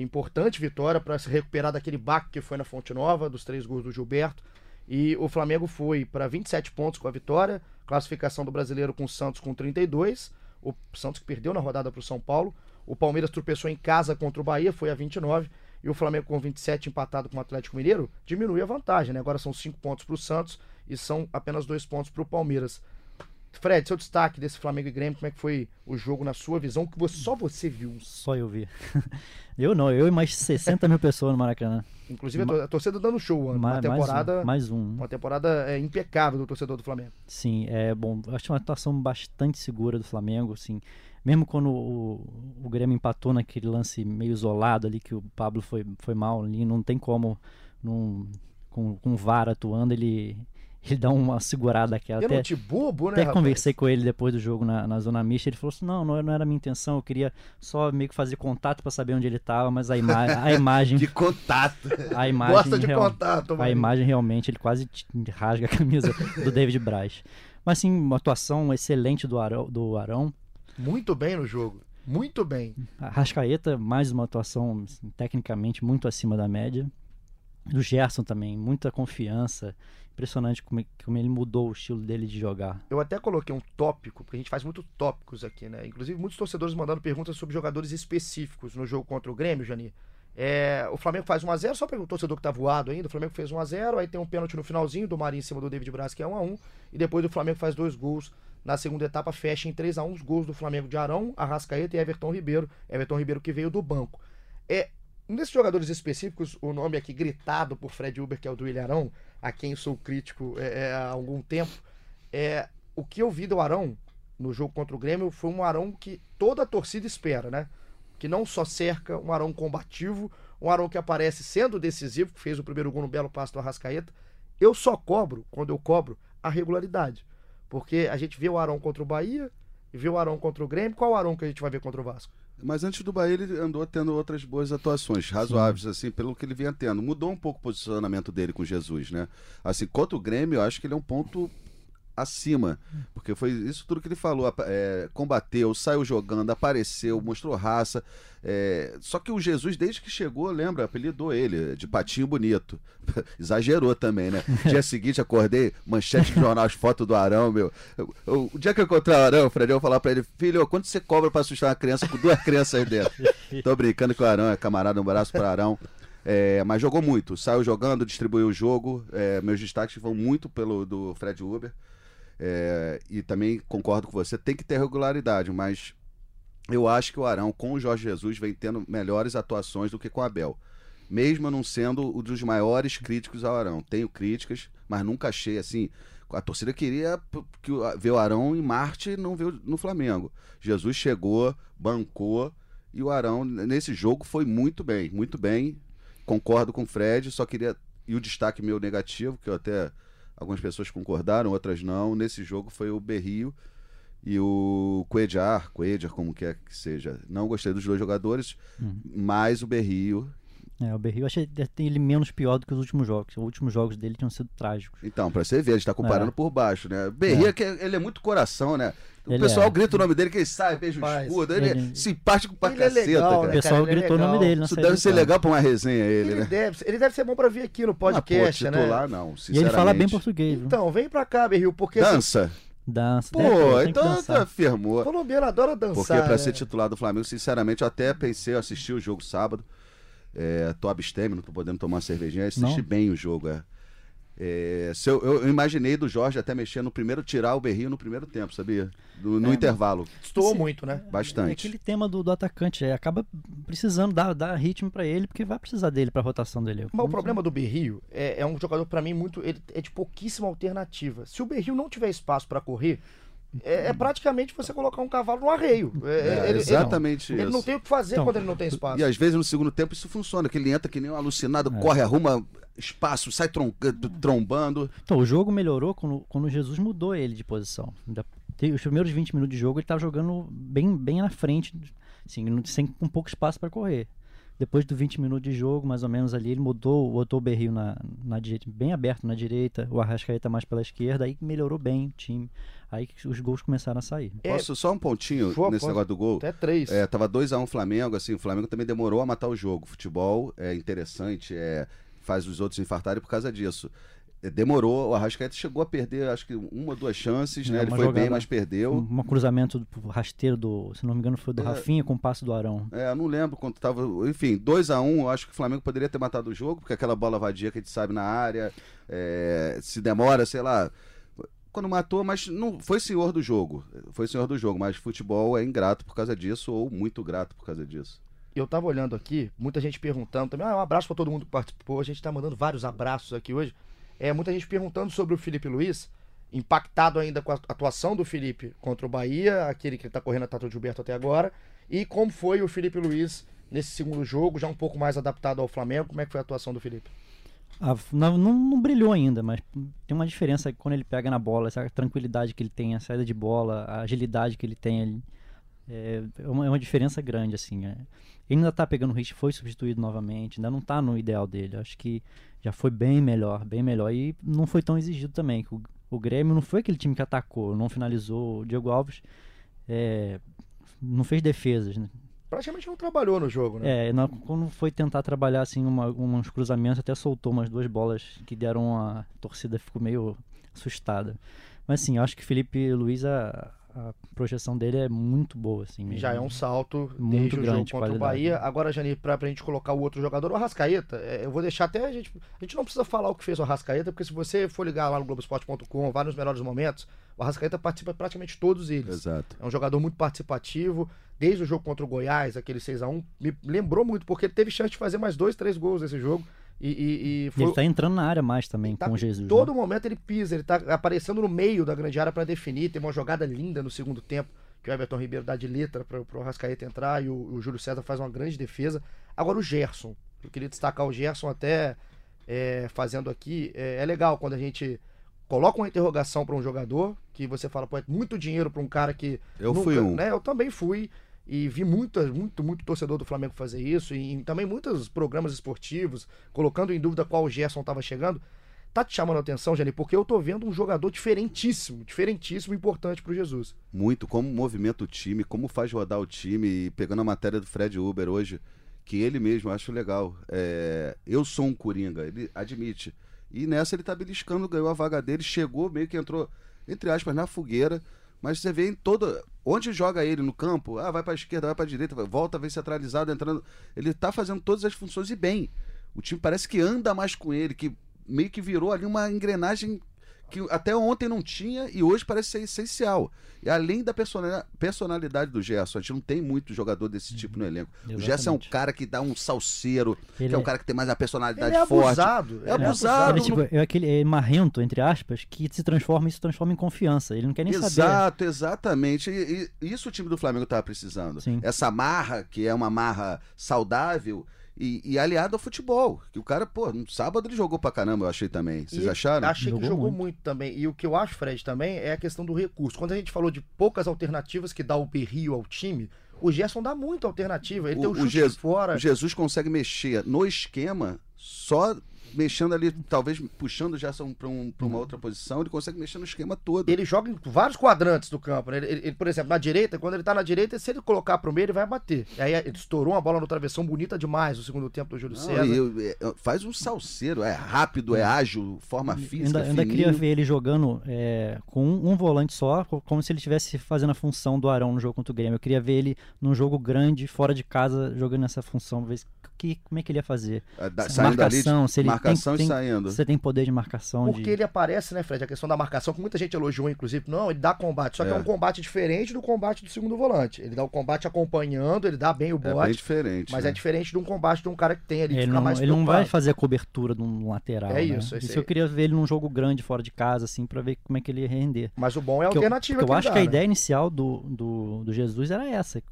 A: Importante vitória para se recuperar daquele baque que foi na Fonte Nova, dos três gols do Gilberto. E o Flamengo foi para 27 pontos com a vitória, classificação do brasileiro com o Santos com 32. O Santos que perdeu na rodada para o São Paulo. O Palmeiras tropeçou em casa contra o Bahia, foi a 29. E o Flamengo com 27 empatado com o Atlético Mineiro diminui a vantagem, né? Agora são 5 pontos para o Santos e são apenas 2 pontos para o Palmeiras. Fred, seu destaque desse Flamengo e Grêmio, como é que foi o jogo na sua visão, que você- só você viu?
B: Só eu vi. (laughs) eu não, eu e mais 60 mil pessoas no Maracanã.
A: Inclusive a tor- a torcida dando show, uma,
B: Ma-
A: temporada,
B: mais um. Mais um.
A: uma temporada é, impecável do torcedor do Flamengo.
B: Sim, é bom. Acho uma atuação bastante segura do Flamengo, assim. Mesmo quando o, o Grêmio empatou naquele lance meio isolado ali, que o Pablo foi, foi mal ali, não tem como, com, com o VAR atuando, ele, ele dá uma segurada aqui. Até,
A: Pênalti bobo, né,
B: até
A: rapaz?
B: conversei com ele depois do jogo na, na zona mista, ele falou assim, não, não, não era a minha intenção, eu queria só meio que fazer contato para saber onde ele estava, mas a, ima a (laughs) imagem...
C: Que contato!
B: A imagem
A: Gosta de
B: real-
A: contato,
B: a
A: Marinho.
B: imagem realmente, ele quase rasga a camisa do David Braz. Mas sim, uma atuação excelente do Arão, do Arão.
A: Muito bem no jogo. Muito bem.
B: A Rascaeta, mais uma atuação assim, tecnicamente muito acima da média. O Gerson também, muita confiança. Impressionante como, como ele mudou o estilo dele de jogar.
A: Eu até coloquei um tópico, porque a gente faz muito tópicos aqui, né? Inclusive, muitos torcedores mandando perguntas sobre jogadores específicos no jogo contra o Grêmio, Jani. É, o Flamengo faz 1x0, só para o torcedor que tá voado ainda. O Flamengo fez 1x0, aí tem um pênalti no finalzinho do Marinho em cima do David Braz, que é 1x1. E depois o Flamengo faz dois gols. Na segunda etapa, fecha em 3x1 os gols do Flamengo de Arão, Arrascaeta e Everton Ribeiro. Everton Ribeiro que veio do banco. É, nesses jogadores específicos, o nome aqui gritado por Fred Uber, que é o do William Arão, a quem sou crítico é, é, há algum tempo, é o que eu vi do Arão no jogo contra o Grêmio foi um Arão que toda a torcida espera, né? Que não só cerca, um Arão combativo, um Arão que aparece sendo decisivo, que fez o primeiro gol no belo passo do Arrascaeta. Eu só cobro, quando eu cobro, a regularidade. Porque a gente vê o Arão contra o Bahia, e viu o Arão contra o Grêmio. Qual o Arão que a gente vai ver contra o Vasco?
C: Mas antes do Bahia, ele andou tendo outras boas atuações, razoáveis, assim, pelo que ele vinha tendo. Mudou um pouco o posicionamento dele com Jesus, né? Assim, contra o Grêmio, eu acho que ele é um ponto acima. Porque foi isso tudo que ele falou. É, combateu, saiu jogando, apareceu, mostrou raça. É, só que o Jesus, desde que chegou, lembra, apelidou ele de patinho bonito. (laughs) Exagerou também, né? (laughs) Dia seguinte, acordei, manchete de jornal, as fotos do Arão, meu. o dia que eu encontrei o Arão, Fred, eu vou falar pra ele, filho, quanto você cobra pra assustar uma criança com duas crianças aí dentro? (laughs) Tô brincando que o Arão é camarada, um abraço pro Arão. É, mas jogou muito, saiu jogando, distribuiu o jogo. É, meus destaques vão muito pelo do Fred Uber. É, e também concordo com você, tem que ter regularidade, mas eu acho que o Arão, com o Jorge Jesus, vem tendo melhores atuações do que com o Abel. Mesmo não sendo um dos maiores críticos ao Arão. Tenho críticas, mas nunca achei assim. A torcida queria ver o Arão em Marte e não ver no Flamengo. Jesus chegou, bancou e o Arão nesse jogo foi muito bem, muito bem. Concordo com o Fred, só queria. E o destaque meu negativo, que eu até Algumas pessoas concordaram, outras não. Nesse jogo foi o Berrio e o Coedjar, Coedjar, como quer que seja. Não gostei dos dois jogadores, uhum. mas o Berrio.
B: É, o Berrio eu achei ele menos pior do que os últimos jogos. Os últimos jogos dele tinham sido trágicos.
C: Então, pra você ver, a gente tá comparando é. por baixo, né? Berrio, é. é ele é muito coração, né? O ele pessoal é. grita o nome dele, que ele sai, beijo o escudo. Ele, ele, é simpático pra ele é caceta, é legal, cara.
B: O pessoal
C: cara,
B: gritou o nome dele.
C: Isso deve ser legal pra uma resenha, ele, ele né?
A: Deve, ele deve ser bom pra vir aqui no podcast,
C: ah, pô, titular, né? não,
B: E ele fala bem português.
A: Então, vem pra cá, Berril, porque...
C: Dança.
B: Dança.
C: Pô, então tá firmou.
A: O colombiano adora dançar.
C: Porque pra
A: né?
C: ser titular do Flamengo, sinceramente, eu até pensei, eu assisti o jogo sábado. É, tô abstêmio, não tô podendo tomar uma cervejinha. Assisti não. bem o jogo, é. É, eu, eu, imaginei do Jorge até mexer no primeiro, tirar o berrio no primeiro tempo, sabia? Do, no é, intervalo.
A: Estou muito, né?
C: Bastante. É
B: aquele tema do, do atacante, é, acaba precisando dar, dar ritmo para ele, porque vai precisar dele para rotação dele.
A: Mas o problema do Berrio é, é um jogador, para mim, muito. Ele é de pouquíssima alternativa. Se o Berrio não tiver espaço para correr, é, é, praticamente você colocar um cavalo no arreio. É,
C: é ele, exatamente
A: ele,
C: isso.
A: Ele não tem o que fazer então, quando ele não tem espaço.
C: E às vezes no segundo tempo isso funciona, que ele entra que nem um alucinado, é. corre, arruma espaço, sai trombando.
B: Então, o jogo melhorou quando, quando Jesus mudou ele de posição. Os primeiros 20 minutos de jogo ele estava jogando bem, bem na frente, assim, sem, com pouco espaço para correr. Depois dos 20 minutos de jogo, mais ou menos ali, ele mudou, botou o Berrio na, na direita, bem aberto na direita, o Arrascaeta mais pela esquerda, aí melhorou bem o time. Aí os gols começaram a sair.
C: É, Posso só um pontinho nesse negócio do gol?
A: Até três.
C: É, tava 2x1 um Flamengo, assim, o Flamengo também demorou a matar o jogo. Futebol é interessante, é, faz os outros infartarem por causa disso. É, demorou, o Arrascaeta chegou a perder, acho que uma ou duas chances, é, né? Ele foi jogada, bem, mas perdeu.
B: Um cruzamento rasteiro do, se não me engano, foi do é, Rafinha com o passe do Arão.
C: É, não lembro quanto tava. Enfim, 2 a 1 um, acho que o Flamengo poderia ter matado o jogo, porque aquela bola vadia que a gente sabe na área, é, se demora, sei lá. Quando matou, mas não foi senhor do jogo. Foi senhor do jogo, mas futebol é ingrato por causa disso, ou muito grato por causa disso
A: eu tava olhando aqui, muita gente perguntando também. Ah, um abraço para todo mundo que participou. A gente tá mandando vários abraços aqui hoje. É, muita gente perguntando sobre o Felipe Luiz, impactado ainda com a atuação do Felipe contra o Bahia, aquele que tá correndo a Tato Gilberto até agora, e como foi o Felipe Luiz nesse segundo jogo, já um pouco mais adaptado ao Flamengo. Como é que foi a atuação do Felipe?
B: Ah, não, não, brilhou ainda, mas tem uma diferença quando ele pega na bola, essa tranquilidade que ele tem, a saída de bola, a agilidade que ele tem ali. É, é uma, é uma diferença grande, assim. É. Ele ainda tá pegando ritmo, foi substituído novamente, ainda não tá no ideal dele. Acho que já foi bem melhor, bem melhor. E não foi tão exigido também. O, o Grêmio não foi aquele time que atacou, não finalizou. O Diego Alves é, não fez defesas, né?
A: Praticamente não trabalhou no jogo, né?
B: É, não, quando foi tentar trabalhar assim uma, uns cruzamentos, até soltou umas duas bolas que deram a torcida ficou meio assustada. Mas assim, acho que Felipe Luiz a, a projeção dele é muito boa, assim. Mesmo.
A: Já é um salto muito desde grande, o jogo contra qualidade. o Bahia. Agora, Jani, pra, pra gente colocar o outro jogador, o Arrascaeta, é, eu vou deixar até a gente. A gente não precisa falar o que fez o Arrascaeta, porque se você for ligar lá no Globoesporte.com, vários melhores momentos, o Arrascaeta participa praticamente todos eles.
C: Exato.
A: É um jogador muito participativo. Desde o jogo contra o Goiás, aquele 6 a 1 me lembrou muito, porque ele teve chance de fazer mais dois, três gols nesse jogo. E, e,
B: e foi... Ele tá entrando na área mais também tá, com o Jesus.
A: Todo
B: né?
A: momento ele pisa, ele tá aparecendo no meio da grande área para definir. Tem uma jogada linda no segundo tempo, que o Everton Ribeiro dá de letra para o Rascaeta entrar e o, o, Júlio César faz uma grande defesa. Agora o Gerson. Eu queria destacar o Gerson até é, fazendo aqui. É, é legal quando a gente coloca uma interrogação para um jogador que você fala, pô, é muito dinheiro para um cara que.
C: Eu fui um.
A: Né, eu também fui. E vi muita, muito, muito torcedor do Flamengo fazer isso. E, e também muitos programas esportivos, colocando em dúvida qual o Gerson estava chegando. Tá te chamando a atenção, Jani, porque eu tô vendo um jogador diferentíssimo, diferentíssimo, importante pro Jesus.
C: Muito, como movimenta o time, como faz rodar o time. E pegando a matéria do Fred Uber hoje, que ele mesmo, acho legal. É, eu sou um Coringa, ele admite. E nessa ele tá beliscando, ganhou a vaga dele, chegou, meio que entrou, entre aspas, na fogueira. Mas você vê em toda. Onde joga ele no campo, ah, vai pra esquerda, vai pra direita, volta, vem centralizado, entrando. Ele tá fazendo todas as funções e bem. O time parece que anda mais com ele, que meio que virou ali uma engrenagem que até ontem não tinha e hoje parece ser essencial. E além da personalidade do Gerson, a gente não tem muito jogador desse tipo no elenco. Exatamente. O Gerson é um cara que dá um salseiro, ele que é um cara que tem mais uma personalidade
A: ele é
C: forte.
A: Abusado.
C: É, é abusado.
B: Ele, tipo, é aquele é marrento, entre aspas, que se transforma e se transforma em confiança. Ele não quer nem
C: Exato,
B: saber.
C: Exato, exatamente. E, e, isso o time do Flamengo estava precisando.
B: Sim.
C: Essa marra, que é uma marra saudável, e, e, aliado ao futebol. Que o cara, pô, no sábado ele jogou pra caramba, eu achei também. Vocês
A: e
C: acharam?
A: Achei
B: jogou
A: que jogou
B: muito.
A: muito. também. E o que eu acho, Fred, também é a questão do recurso. Quando a gente falou de poucas alternativas que dá o berrio ao time, o Gerson dá muita alternativa. Ele
C: o,
A: tem o chute
C: o Jesus,
A: fora.
C: O Jesus consegue mexer no esquema só mexendo ali, talvez puxando Gerson para um, uma outra posição, ele consegue mexer no esquema todo.
A: Ele joga em vários quadrantes do campo. Né? Ele, ele, por exemplo, na direita, quando ele tá na direita, se ele colocar pro meio, ele vai bater. E aí ele estourou uma bola no travessão bonita demais no segundo tempo do Júlio
C: Não,
A: César.
C: Eu, eu, faz um salseiro, é rápido, é ágil, forma física.
B: Ainda, ainda queria ver ele jogando é, com um, volante só, como se ele estivesse fazendo a função do Arão no jogo contra o Grêmio. Eu queria ver ele num jogo grande, fora de casa, jogando essa função, ver que, como é que ele ia fazer.
C: É, da, marcação,
B: se ele
C: marcação
B: tem,
C: e saindo.
B: Você tem poder de marcação.
A: Porque
B: de...
A: ele aparece, né, Fred? A questão da marcação, que muita gente elogiou, inclusive. Não, ele dá combate. Só que é, é um combate diferente do combate do segundo volante. Ele dá o combate acompanhando, ele dá bem o bote.
C: É bem diferente.
A: Mas
C: né?
A: é diferente de um combate de um cara que tem ali.
B: Ele, não,
A: mais
B: ele não vai fazer a cobertura de um lateral.
A: É
B: né?
A: isso.
B: Isso eu queria ver ele num jogo grande, fora de casa, assim, pra ver como é que ele ia render.
A: Mas o bom é a alternativa.
B: Eu,
A: que
B: eu acho
A: dá,
B: que a
A: né?
B: ideia inicial do, do, do Jesus era essa.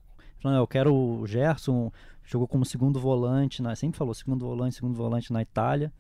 B: Falando, eu quero o Gerson, jogou como segundo volante, na, sempre falou segundo volante, segundo volante na Itália.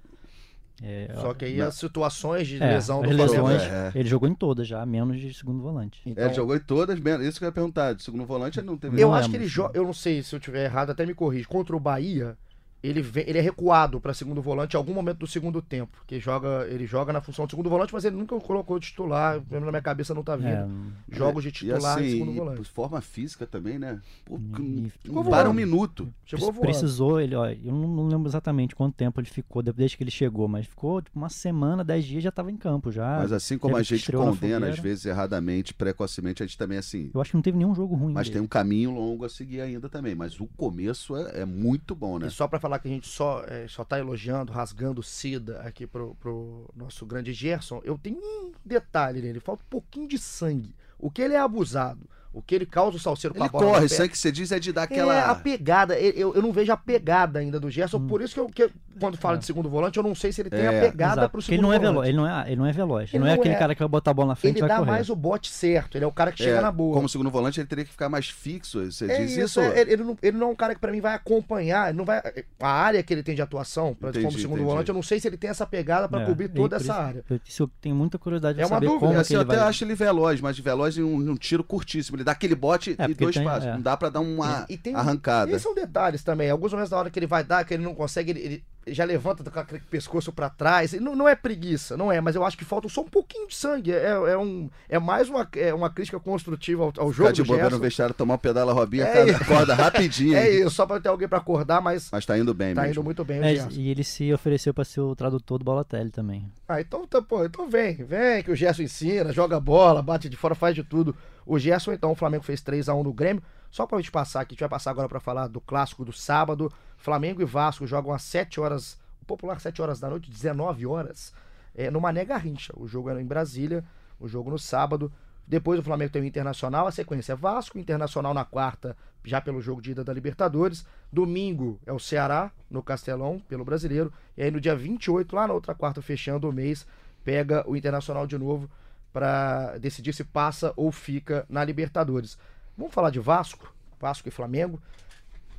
B: É,
A: Só que aí na... as situações de
B: é,
A: lesão do
B: lesões,
C: é.
B: ele jogou em todas já, menos de segundo volante.
C: Então, ele jogou em todas, menos. Isso que eu ia perguntar. De segundo volante ele não teve.
A: Eu
B: Não
A: acho
B: é,
A: que ele
B: mas-
A: joga. Eu não sei se eu tiver errado, até me corrige. Contra o Bahia, ele, vem- ele é recuado para segundo volante em algum momento do segundo tempo. Que joga, ele joga na função de segundo volante, mas ele nunca colocou de titular. Na minha cabeça não tá vindo.
B: É,
A: Jogos de
C: E
A: titular
C: assim,
A: em segundo
C: e
A: volante.
C: forma física também, né? Pô,
B: E-
C: não
A: e-
C: para um minuto.
A: Chegou voando.
B: Precisou, ele, ó, eu não, não lembro exatamente quanto tempo ele ficou de- desde que ele chegou, mas ficou tipo, uma semana, dez dias já estava em campo já.
C: Mas assim como a gente condena, às vezes erradamente, precocemente, a gente também assim.
B: Eu acho que não teve nenhum jogo ruim.
C: Mas
B: dele.
C: tem um caminho longo a seguir ainda também. Mas o começo é, é muito bom, né?
A: E só pra falar que a gente só, é, só tá elogiando, rasgando seda aqui pro, pro nosso grande Gerson, eu tenho um detalhe nele, falta um pouquinho de sangue. O que ele é abusado, o que ele causa o salseiro com
C: Ele
A: a bola.
C: corre,
A: pé,
C: sangue que você diz é de dar aquela.
A: É a pegada, eu, eu não vejo a pegada ainda do Gerson,
B: Hum.
A: por isso que, eu, que quando falo
B: É.
A: de segundo volante, eu não sei se ele tem
C: É,
A: a pegada
B: Exato,
A: pro
B: porque ele
A: segundo
B: não é
A: volante.
B: veloz, ele não é, ele não é veloz,
A: Ele
B: não é
A: não
B: aquele
A: é.
B: cara que vai botar a bola na frente
A: Ele
B: vai
A: dá
B: correr.
A: mais o bote certo, ele é o cara que chega
C: É,
A: na boa.
C: Como segundo volante, ele teria que ficar mais fixo. Você
A: É
C: diz
A: isso,
C: isso?
A: é, ele, não, ele não é um cara que pra mim vai acompanhar, ele não vai a área que ele tem de atuação, pra,
C: Entendi,
A: como segundo
C: entendi.
A: volante, eu não sei se ele tem essa pegada pra
B: É,
A: cobrir toda essa
B: isso-
A: área.
B: eu- Isso tenho muita curiosidade de
A: É uma
B: saber
A: dúvida,
B: como
C: eu até acho ele veloz, mas veloz em um tiro curtíssimo. Ele dá aquele bote
B: É,
C: e dois
B: tem-
C: passos.
B: é.
C: Não dá pra dar uma
A: E tem-
C: arrancada.
A: E são detalhes também. Alguns momentos da hora que ele vai dar, que ele não consegue, ele, ele já levanta com aquele pescoço pra trás. E Não, não é preguiça, não é, mas eu acho que falta só um pouquinho de sangue. É, é, um, é mais uma, é uma crítica construtiva ao, ao jogo
C: Ficar de bobeira no vestiário, tomar um pedala Robinha,
A: É
C: acorda rapidinho. (laughs)
A: É isso, só pra ter alguém pra acordar, mas
C: Mas tá indo bem
A: tá
C: mesmo.
A: indo muito bem o
B: É,
A: Gerson.
B: e ele se ofereceu para ser o tradutor do Balotelli também.
A: Ah, então, tá, pô, então vem, vem que o Gerson ensina, joga bola, bate de fora, faz de tudo. O Gerson, então, o Flamengo fez 3 a 1 no Grêmio. Só pra gente passar aqui, a gente vai passar agora pra falar do clássico do sábado. Flamengo e Vasco jogam às 7 horas, o popular 7 horas da noite, 19 horas, é, no Mané Garrincha. O jogo era em Brasília, o jogo no sábado. Depois o Flamengo tem o Internacional, a sequência é Vasco, Internacional na quarta, já pelo jogo de ida da Libertadores. Domingo é o Ceará, no Castelão, pelo Brasileiro. E aí no dia 28, lá na outra quarta, fechando o mês, pega o Internacional de novo para decidir se passa ou fica na Libertadores. Vamos falar de Vasco, Vasco e Flamengo.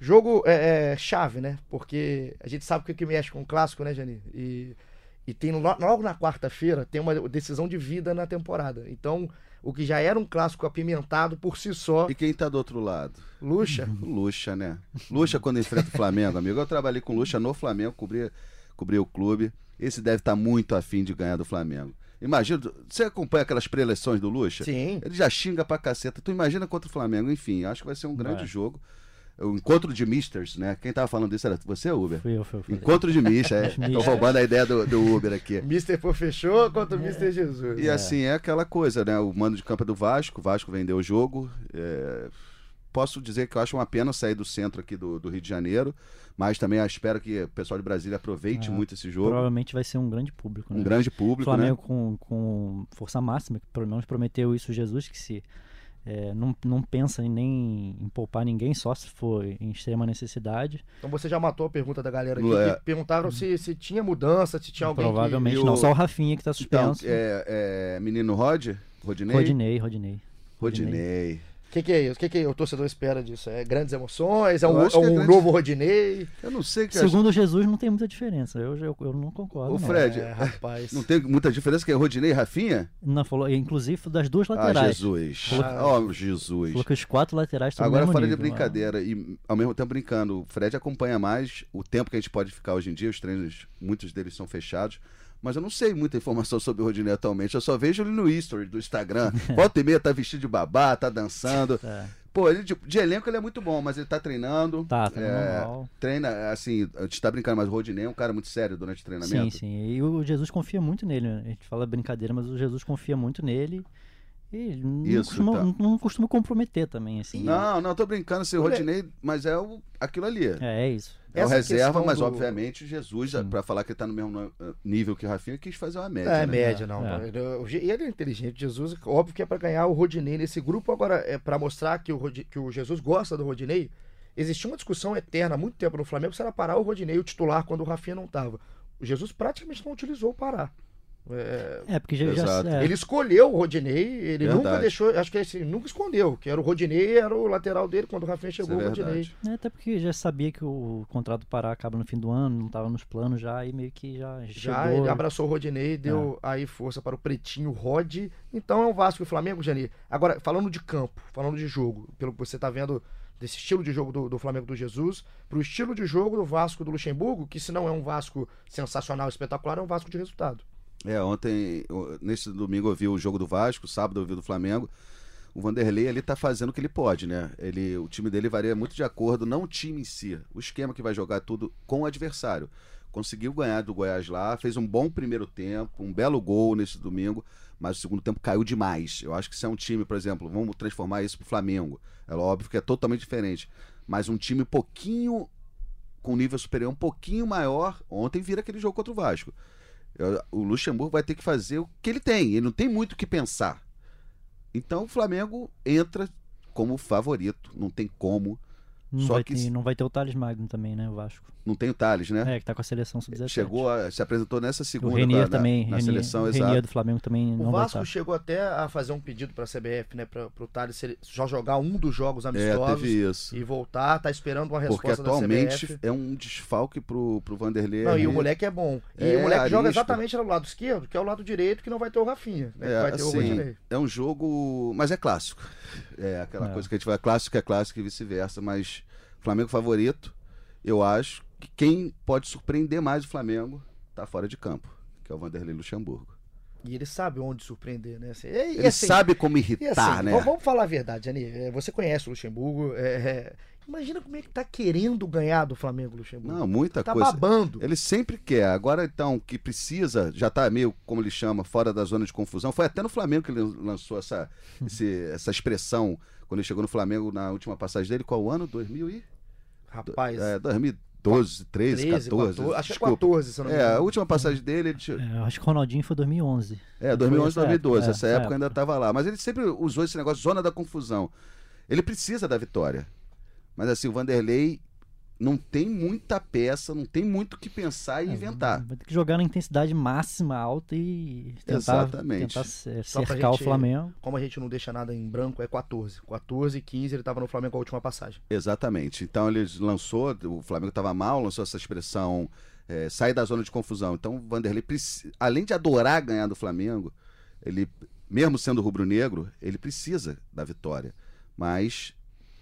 A: Jogo é, é, chave, né? Porque a gente sabe o que, que mexe com o clássico, né, Jani? E E tem lo- logo na quarta-feira tem uma decisão de vida na temporada. Então, o que já era um clássico apimentado por si só,
C: E quem tá do outro lado?
A: Luxa.
C: O (laughs) Lucha, né? Lucha quando enfrenta o Flamengo, amigo. Eu trabalhei com o Lucha no Flamengo, cobri, cobri o clube. Esse deve estar muito afim de ganhar do Flamengo. Imagina, você acompanha aquelas preleções do Lucha?
A: Sim.
C: Ele já xinga pra caceta. Tu imagina contra o Flamengo. Enfim, acho que vai ser um grande
B: Vai.
C: jogo. O encontro de Misters, né? Quem tava falando disso era você, Uber?
B: Fui eu, fui eu.
C: Encontro de Mister, é. (laughs) Tô roubando a ideia do, do Uber aqui.
A: Mr. Pô fechou contra o Mr. Jesus.
C: E assim, é aquela coisa, né? O mando de campo é do Vasco, o Vasco vendeu o jogo. é, Posso dizer que eu acho uma pena sair do centro aqui do, do Rio de Janeiro, mas também espero que o pessoal de Brasília aproveite
B: É,
C: muito esse jogo.
B: Provavelmente vai ser um grande público, né?
C: Um grande público,
B: O Flamengo
C: né?
B: com, com força máxima, que pelo menos prometeu isso Jesus, que se é, não, não pensa em nem em poupar ninguém, só se for em extrema necessidade.
A: Então você já matou a pergunta da galera aqui,
C: É.
A: que perguntaram se, se tinha mudança, se tinha alguém
B: Provavelmente
C: E o-
B: não, só o Rafinha que tá
C: Então,
B: suspenso.
C: é, é, menino Rod? Rodinei?
B: Rodinei, Rodinei.
C: Rodinei.
A: que... O que, que é isso? O que, que o torcedor espera disso? É grandes emoções? É um, é
C: é
A: um
C: grande-
A: novo Rodinei?
C: Eu não sei que
B: Segundo Jesus, não tem muita diferença. Eu, eu, eu não concordo.
C: O
B: não.
C: Fred,
A: É, rapaz.
C: não tem muita diferença que é Rodinei e Rafinha?
B: Não, falou, inclusive das duas
C: Ah,
B: laterais.
C: Jesus.
A: Ah.
C: Ó, Jesus.
B: Falou que os quatro laterais estão
C: Agora fora de brincadeira e ao mesmo tempo brincando, o Fred acompanha mais o tempo que a gente pode ficar hoje em dia, os treinos, muitos deles são fechados. Mas eu não sei muita informação sobre o Rodinei atualmente. Eu só vejo ele no history do Instagram. (laughs) Volta e meia tá vestido de babá, tá dançando.
B: É,
C: Pô, ele de, de elenco ele é muito bom, mas ele tá treinando.
B: tá, tá
C: É,
B: normal.
C: Treina, assim, a gente tá brincando, mas o Rodinei é um cara muito sério durante o
B: Sim,
C: treinamento.
B: sim. E o Jesus confia muito nele. né? A gente fala brincadeira, mas o Jesus confia muito nele. E ele não,
C: Isso,
B: costuma,
C: tá.
B: não, costuma comprometer também, assim.
C: Não, não, tô brincando, assim, o Rodinei, mas é o, aquilo ali. É,
B: É, é isso.
C: o
A: Essa
C: reserva, mas
A: do-
C: obviamente Jesus,
B: Sim.
C: pra falar que ele tá no mesmo eh, nível que o Rafinha, quis fazer uma média.
A: É,
C: né?
A: média, não.
B: É.
A: Ele- E ele é inteligente. Jesus, óbvio que é pra ganhar o Rodinei nesse grupo. Agora, é pra mostrar que o, que o Jesus gosta do Rodinei. Existia uma discussão eterna há muito tempo no Flamengo se era parar o Rodinei, o titular, quando o Rafinha não tava. O Jesus praticamente não utilizou o parar. É,
B: É, porque já. já é,
A: Ele escolheu o Rodinei, ele
C: Verdade.
A: nunca deixou, acho que assim, nunca escondeu, que era o Rodinei, era o lateral dele, quando o Rafinha
C: Isso
A: chegou,
C: é
A: o Rodinei.
B: é, até porque já sabia que o contrato do Pará acaba no fim do ano, não tava nos planos já, e meio que já
A: Já
B: chegou.
A: ele abraçou o Rodinei, deu aí força para o Pretinho Rod. Então é um Vasco e Flamengo, Jani. Agora, falando de campo, falando de jogo, pelo que você tá vendo desse estilo de jogo do, do Flamengo do Jesus, pro estilo de jogo do Vasco do Luxemburgo, que se não é um Vasco sensacional, espetacular, é um Vasco de resultado.
C: É, ontem, nesse domingo eu vi o jogo do Vasco, sábado eu vi o do Flamengo. O Vanderlei ele tá fazendo o que ele pode, né? Ele, o time dele varia muito de acordo, não o time em si, o esquema que vai jogar tudo com o adversário. Conseguiu ganhar do Goiás lá, fez um bom primeiro tempo, um belo gol nesse domingo, mas o segundo tempo caiu demais. Eu acho que se é um time, por exemplo, vamos transformar isso pro Flamengo. É óbvio que é totalmente diferente, mas um time pouquinho com nível superior, um pouquinho maior, ontem vira aquele jogo contra o Vasco. O Luxemburgo vai ter que fazer o que ele tem. Ele não tem muito o que pensar. Então o Flamengo entra como favorito. Não tem como.
B: Não,
C: Só
B: vai
C: que
B: ter, não vai ter o Thales Magno também, né? O Vasco.
C: Não tem o Thales, né?
B: É, que tá com a seleção sub-17.
C: Chegou a, se apresentou nessa
B: O
C: segunda
B: Renier
C: na, na-
B: também.
C: na
B: Renier,
C: seleção
B: o
C: exata.
B: Renier do Flamengo também
A: O
B: não vai
A: Vasco chegou até a fazer um pedido para a CBF, né, para o Thales se ele só jogar um dos jogos
C: É,
A: amistosos
C: teve isso.
A: e voltar, tá esperando uma
C: Porque
A: resposta da
C: atualmente
A: CBF.
C: é um desfalque pro, pro Vanderlei.
A: Não, e o moleque é bom. E
C: É,
A: o moleque joga exatamente no lado esquerdo, que é o lado direito, que não vai ter o Rafinha, né?
C: É,
A: vai ter o
C: assim,
A: Rodinei.
C: é um jogo. Mas é clássico. É aquela
B: É.
C: coisa que a gente vai clássico é clássico e vice-versa. Mas Flamengo favorito, eu acho que quem pode surpreender mais o Flamengo tá fora de campo, que é o Vanderlei Luxemburgo.
A: E ele sabe onde surpreender, né? Assim, e,
C: Ele
A: assim,
C: sabe como
A: e
C: irritar,
A: assim,
C: né?
A: vamos- falar a verdade, Jani. É, Você conhece o Luxemburgo. é, é, imagina como é que tá querendo ganhar do Flamengo, Luxemburgo.
C: Não, muita
A: tá
C: coisa.
A: babando.
C: Ele sempre quer. Agora, então, que precisa, já tá meio, como ele chama, fora da zona de confusão. Foi até no Flamengo que ele lançou essa, (laughs) esse- essa expressão quando ele chegou no Flamengo na última passagem dele. Qual ano? 2000 e...
A: Rapaz,
C: É, 2012, 13,
A: 13,
C: 14.
A: 14, acho que é
C: desculpa.
A: 14, se eu não me
C: É, a
A: engano.
C: última passagem dele, ele tinha-
B: É, acho que o Ronaldinho foi 2011.
C: é, 2011,
B: Foi essa
C: 2012.
B: época,
C: essa
B: é,
C: época
B: essa
C: ainda
B: época.
C: estava lá. Mas ele sempre usou esse negócio, zona da confusão. Ele precisa da vitória. Mas assim, o Vanderlei não tem muita peça, não tem muito o que pensar e
B: É,
C: inventar.
B: Vai ter que jogar na intensidade máxima, alta e tentar,
C: Exatamente.
B: tentar cercar o
A: gente-
B: Flamengo.
A: Como a gente não deixa nada em branco, é 14. 14 e 15 ele tava no Flamengo a última passagem.
C: Exatamente. Então ele lançou, o Flamengo estava mal, lançou essa expressão é, sair da zona de confusão. Então, o Vanderlei, além de adorar ganhar do Flamengo, ele, mesmo sendo rubro-negro, ele precisa da vitória. Mas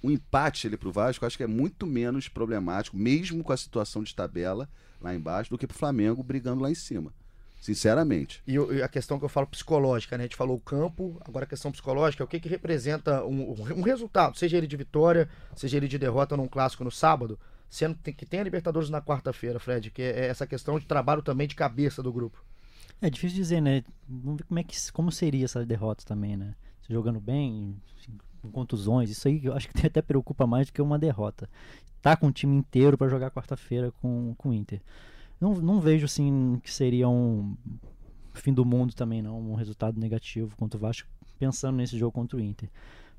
C: o empate ele pro Vasco acho que é muito menos problemático, mesmo com a situação de tabela lá embaixo, do que pro Flamengo brigando lá em cima. Sinceramente.
A: E, a questão que eu falo psicológica, né? A gente falou o campo, agora a questão psicológica, o que, que representa um, um resultado, seja ele de vitória, seja ele de derrota num clássico no sábado, sendo que tem a Libertadores na quarta-feira, Fred, que é essa questão de trabalho também de cabeça do grupo.
B: É difícil dizer, né? Vamos ver como, é que, como seria essa derrota também, né? Jogando bem, com contusões, isso aí eu acho que (laughs) até preocupa mais do que uma derrota. Tá com o time inteiro para jogar quarta-feira com, com o Inter. Não, não vejo assim que seria um fim do mundo também, não, um resultado negativo contra o Vasco, pensando nesse jogo contra o Inter.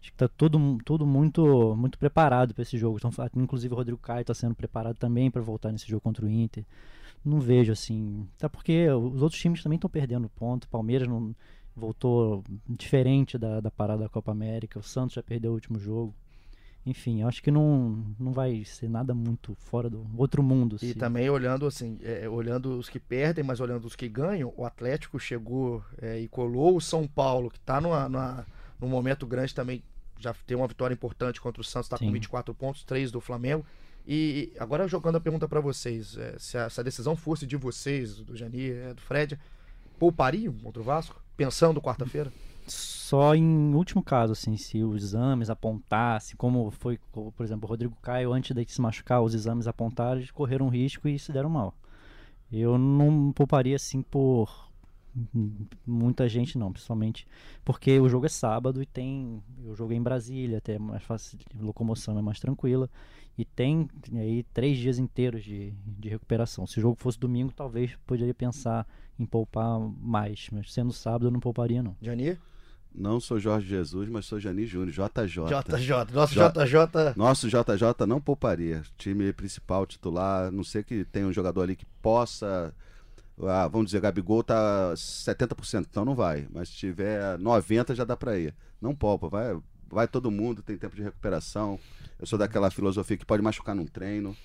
B: Acho que tá todo, todo muito, muito preparado para esse jogo. Então, inclusive o Rodrigo Caio está sendo preparado também para voltar nesse jogo contra o Inter. Não vejo assim. Até porque os outros times também estão perdendo ponto. Palmeiras não voltou diferente da, da parada da Copa América. O Santos já perdeu o último jogo. Enfim, acho que não, não vai ser nada muito fora do outro mundo.
A: E também olhando assim, é, olhando os que perdem, mas olhando os que ganham, o Atlético chegou é, e colou o São Paulo, que está numa, numa, num momento grande também, já tem uma vitória importante contra o Santos, está com 24 pontos, 3 do Flamengo. E agora jogando a pergunta para vocês, é, se, a, se, a, decisão fosse de vocês, do Jani, é, do Fred, poupariam contra o Vasco, pensando quarta-feira?
B: Só em último caso, assim, se os exames apontassem, como foi, por exemplo, o Rodrigo Caio, antes de se machucar, os exames apontaram, correram risco e se deram mal. Eu não pouparia, assim, por muita gente não, principalmente porque o jogo é sábado e tem eu joguei em Brasília, até é mais fácil, locomoção é mais tranquila e tem aí três dias inteiros de, de recuperação. Se o jogo fosse domingo, talvez poderia pensar em poupar mais, mas sendo sábado eu não pouparia não.
A: Jani?
C: Não sou Jorge Jesus, mas sou Jani Júnior, JJ.
A: JJ, nosso JJ.
C: Nosso JJ não pouparia. Time principal, titular, não sei que tem um jogador ali que possa ah, vamos dizer, Gabigol tá 70%, então não vai. Mas se tiver 90% já dá para ir. Não poupa, vai, vai todo mundo, tem tempo de recuperação. Eu sou daquela filosofia que pode machucar num treino.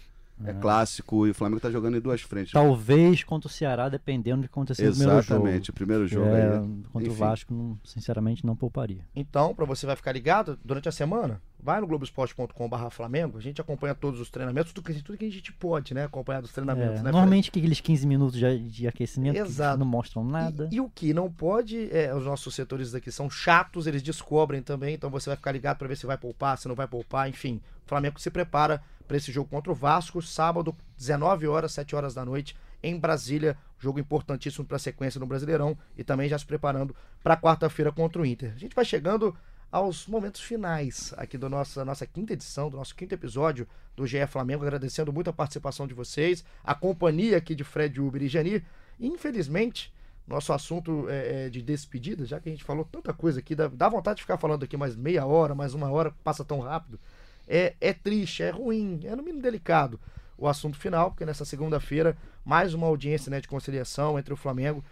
C: É, é clássico e o Flamengo tá jogando em duas frentes.
B: Talvez contra o Ceará, dependendo do que acontecer no primeiro jogo.
C: Exatamente, o primeiro jogo
B: é,
C: aí.
B: Contra Enfim. o Vasco, não, sinceramente, não pouparia.
A: Então, para você vai ficar ligado, durante a semana, vai no globoesporte.com.br Flamengo, a gente acompanha todos os treinamentos, tudo que, tudo que a gente pode, né? Acompanhar dos treinamentos,
B: é,
A: né?
B: Normalmente aqueles 15 minutos de, de aquecimento
A: Exato.
B: não mostram nada.
A: E, e, o que não pode, é, os nossos setores aqui são chatos, eles descobrem também, então você vai ficar ligado para ver se vai poupar, se não vai poupar, enfim. O Flamengo se prepara para esse jogo contra o Vasco, sábado, 19 horas, 7 horas da noite, em Brasília. Jogo importantíssimo para a sequência no Brasileirão e também já se preparando para quarta-feira contra o Inter. A gente vai chegando aos momentos finais aqui da nossa, quinta edição, do nosso quinto episódio do GE Flamengo, agradecendo muito a participação de vocês, a companhia aqui de Fred Uber e Jani. Infelizmente, nosso assunto é, é, de despedida, já que a gente falou tanta coisa aqui, dá, dá vontade de ficar falando aqui mais meia hora, mais uma hora, passa tão rápido. É, é triste, é ruim, é no mínimo delicado o assunto final, porque nessa segunda-feira, mais uma audiência né, de conciliação entre o Flamengo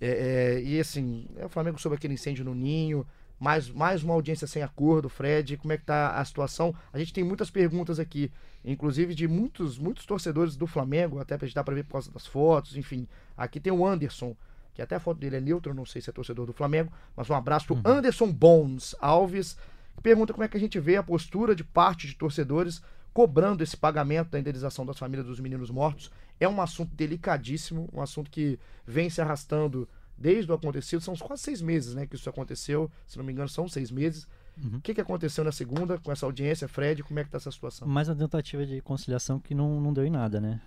A: é, é, e assim, é o Flamengo sobre aquele incêndio no Ninho, mais, mais uma audiência sem acordo, Fred, como é que tá a situação? A gente tem muitas perguntas aqui, inclusive de muitos, muitos torcedores do Flamengo, até pra gente dar pra ver por causa das fotos, enfim. Aqui tem o Anderson, que até a foto dele é neutro, não sei se é torcedor do Flamengo, mas um abraço pro uhum. Anderson Bones Alves, pergunta como é que a gente vê a postura de parte de torcedores cobrando esse pagamento da indenização das famílias dos meninos mortos. É um assunto delicadíssimo, um assunto que vem se arrastando desde o acontecido, são quase seis meses né, que isso aconteceu, se não me engano, são seis meses. Uhum. O que, que aconteceu na segunda com essa audiência, Fred? Como é que está essa situação?
B: Mais uma tentativa de conciliação que não, não deu em nada, né?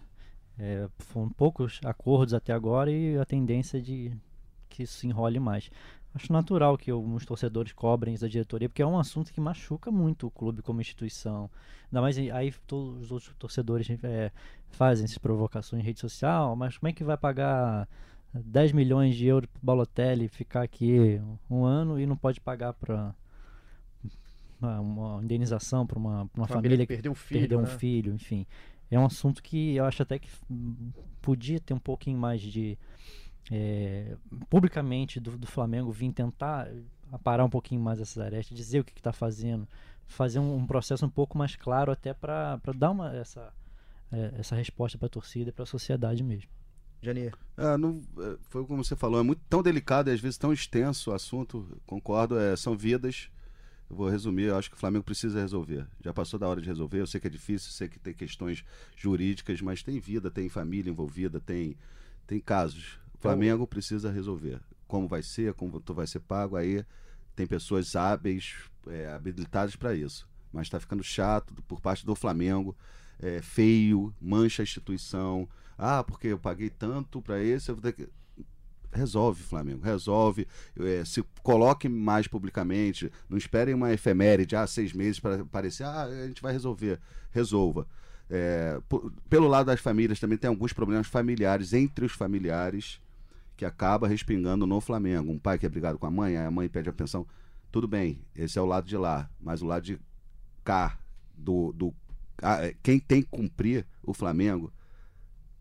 B: É, foram poucos acordos até agora e a tendência de que isso se enrole mais. Acho natural que alguns torcedores cobrem da diretoria, porque é um assunto que machuca muito o clube como instituição. Ainda mais aí todos os outros torcedores é, fazem essas provocações em rede social, mas como é que vai pagar 10 milhões de euros para o Balotelli ficar aqui um ano e não pode pagar para uma indenização para uma, uma família, família, que perdeu, filho, perdeu um né? filho, enfim. É um assunto que eu acho até que podia ter um pouquinho mais de. É, publicamente do, do, Flamengo vir tentar parar um pouquinho mais essas arestas, dizer o que está fazendo, fazer um, um, processo um pouco mais claro até para dar uma, essa, é, essa resposta para a torcida e para a sociedade mesmo.
A: Janier.
C: É, não, é, foi como você falou, é muito tão delicado e às vezes tão extenso o assunto. Concordo, é, são vidas. Eu vou resumir, eu acho que o Flamengo precisa resolver. Já passou da hora de resolver. Eu sei que é difícil, sei que tem questões jurídicas, mas tem vida, tem família envolvida, tem, tem casos. Flamengo precisa resolver. Como vai ser, como tu vai ser pago, aí tem pessoas hábeis, é, habilitadas para isso. Mas está ficando chato por parte do Flamengo, é, feio, mancha a instituição. Ah, porque eu paguei tanto para esse, eu vou ter que resolve, Flamengo, resolve. É, se coloque mais publicamente. Não esperem uma efeméride, ah, seis meses para aparecer, ah, a gente vai resolver. Resolva. É, pelo lado das famílias também tem alguns problemas familiares entre os familiares que acaba respingando no Flamengo. Um pai que é brigado com a mãe, a mãe pede a pensão. Tudo bem, esse é o lado de lá, mas o lado de cá, do, do a, quem tem que cumprir o Flamengo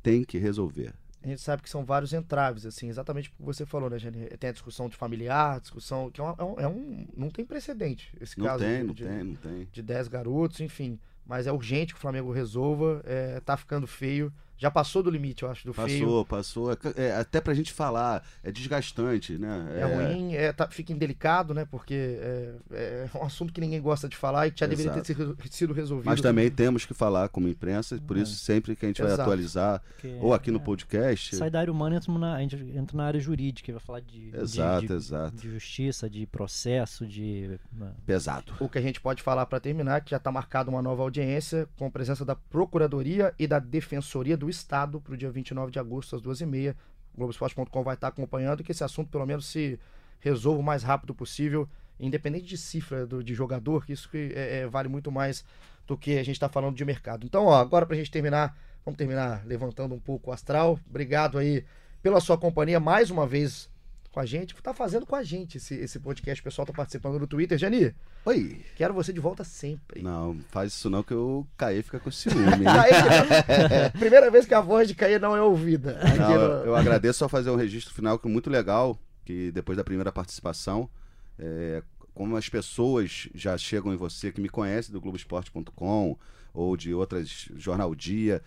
C: tem que resolver
A: a gente sabe que são vários entraves, assim, exatamente o que você falou, né, Jane? Tem a discussão de familiar, discussão que é, é um, é um não tem precedente esse
C: não
A: caso.
C: Tem,
A: de,
C: não
A: de,
C: tem, não tem.
A: De 10 garotos, enfim. Mas é urgente que o Flamengo resolva, é, tá ficando feio já passou do limite, eu acho, do
C: passou,
A: feio.
C: Passou, passou. É, até pra gente falar, é desgastante, né?
A: É, é ruim, é, tá, fica indelicado, né? Porque é, é, um assunto que ninguém gosta de falar e que já Exato. deveria ter sido resolvido.
C: Mas também temos que falar como imprensa, por isso sempre que a gente Exato. vai atualizar, Porque, ou aqui no é, podcast...
B: Sai da área humana, entra na, a gente entra na área jurídica, vai falar de,
C: exato,
B: de, de,
C: exato.
B: de justiça, de processo, de...
C: Pesado.
A: O que a gente pode falar para terminar, que já está marcada uma nova audiência com a presença da Procuradoria e da Defensoria do Estado para o dia dia 29 de agosto, às 2h30. Globoesporte.com vai estar acompanhando que esse assunto, pelo menos, se resolva o mais rápido possível, independente de cifra do, de jogador, que isso que é, é, vale muito mais do que a gente está falando de mercado. Então, ó, agora para a gente terminar, vamos terminar levantando um pouco o astral. Obrigado aí pela sua companhia mais uma vez com a gente, tá fazendo com a gente esse, esse podcast. O pessoal tá participando no Twitter. Jani,
C: Oi.
A: Quero você de volta sempre.
C: Não, faz isso não que o Caê fica com ciúme. (laughs) (laughs)
A: Primeira vez que a voz de Caê não é ouvida.
C: Não, no... Eu agradeço só fazer um registro final que é muito legal, que depois da primeira participação, é, como as pessoas já chegam em você, que me conhecem do Globoesporte.com ou de outras Jornal Dia,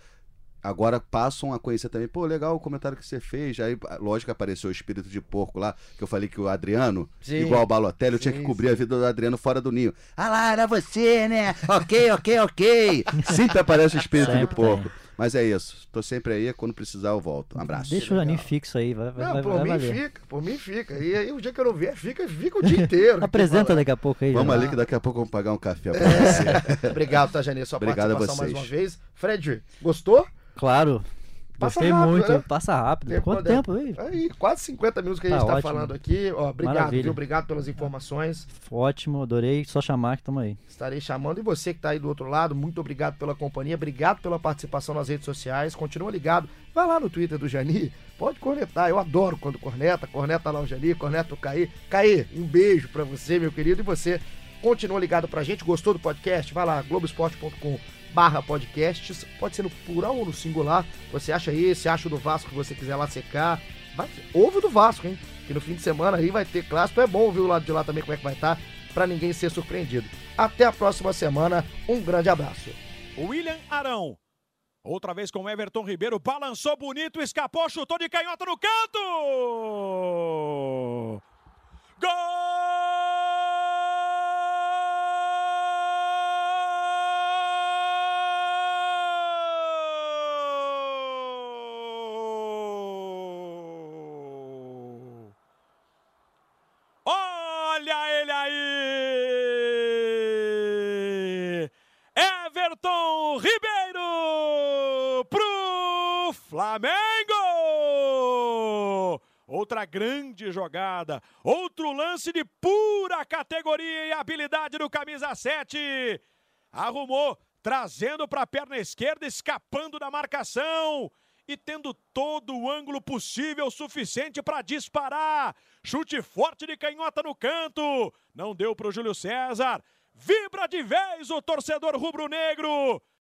C: agora passam a conhecer também. Pô, legal o comentário que você fez. Aí, lógico, apareceu o espírito de porco lá, que eu falei que o Adriano, sim, igual o Balotelli, eu tinha que cobrir sim. a vida do Adriano fora do ninho. Ah lá, era você, né? ok, ok, ok. (laughs) Sempre aparece o espírito de porco. Mas é isso. Tô sempre aí. Quando precisar, eu volto. Um abraço.
B: Deixa o Aninho fixo aí. Vai,
A: não,
B: vai,
A: por vai mim valer. fica. Por mim fica. E aí, o dia que eu não vier, fica, fica o dia (laughs) inteiro.
B: Apresenta daqui a pouco aí.
C: Vamos ali que daqui a pouco vamos pagar um café pra é.
A: você. (laughs) Obrigado, tá, Janê? Sua
C: Obrigado
A: participação mais uma vez. Fred, gostou?
B: Claro. Gostei rápido, muito, né? passa rápido. Tem Quanto tempo aí?
A: Aí, quase 50 minutos que a tá gente tá, tá falando aqui. Ó, obrigado, viu? Obrigado pelas informações.
B: Ótimo, adorei. Só chamar que estamos aí.
A: Estarei chamando. E você que está aí do outro lado, muito obrigado pela companhia, obrigado pela participação nas redes sociais. Continua ligado. Vai lá no Twitter do Jani, pode cornetar. Eu adoro quando corneta. Corneta lá o Jani, corneta o Caí. Caí, um beijo para você, meu querido. E você continua ligado pra gente. Gostou do podcast? Vai lá, globesport.com barra podcasts, pode ser no plural ou no singular. Você acha esse, acha o do Vasco que você quiser lá secar. Vai, ouve do Vasco, hein? Que no fim de semana aí vai ter clássico. É bom ouvir o lado de lá também como é que vai estar, tá, para ninguém ser surpreendido. Até a próxima semana. Um grande abraço.
D: William Arão. Outra vez com Everton Ribeiro, balançou bonito, escapou, chutou de canhota no canto! Gol! Outra grande jogada. Outro lance de pura categoria e habilidade do camisa 7. Arrumou, trazendo para a perna esquerda, escapando da marcação e tendo todo o ângulo possível suficiente para disparar. Chute forte de canhota no canto. Não deu para o Júlio César. Vibra de vez o torcedor rubro-negro.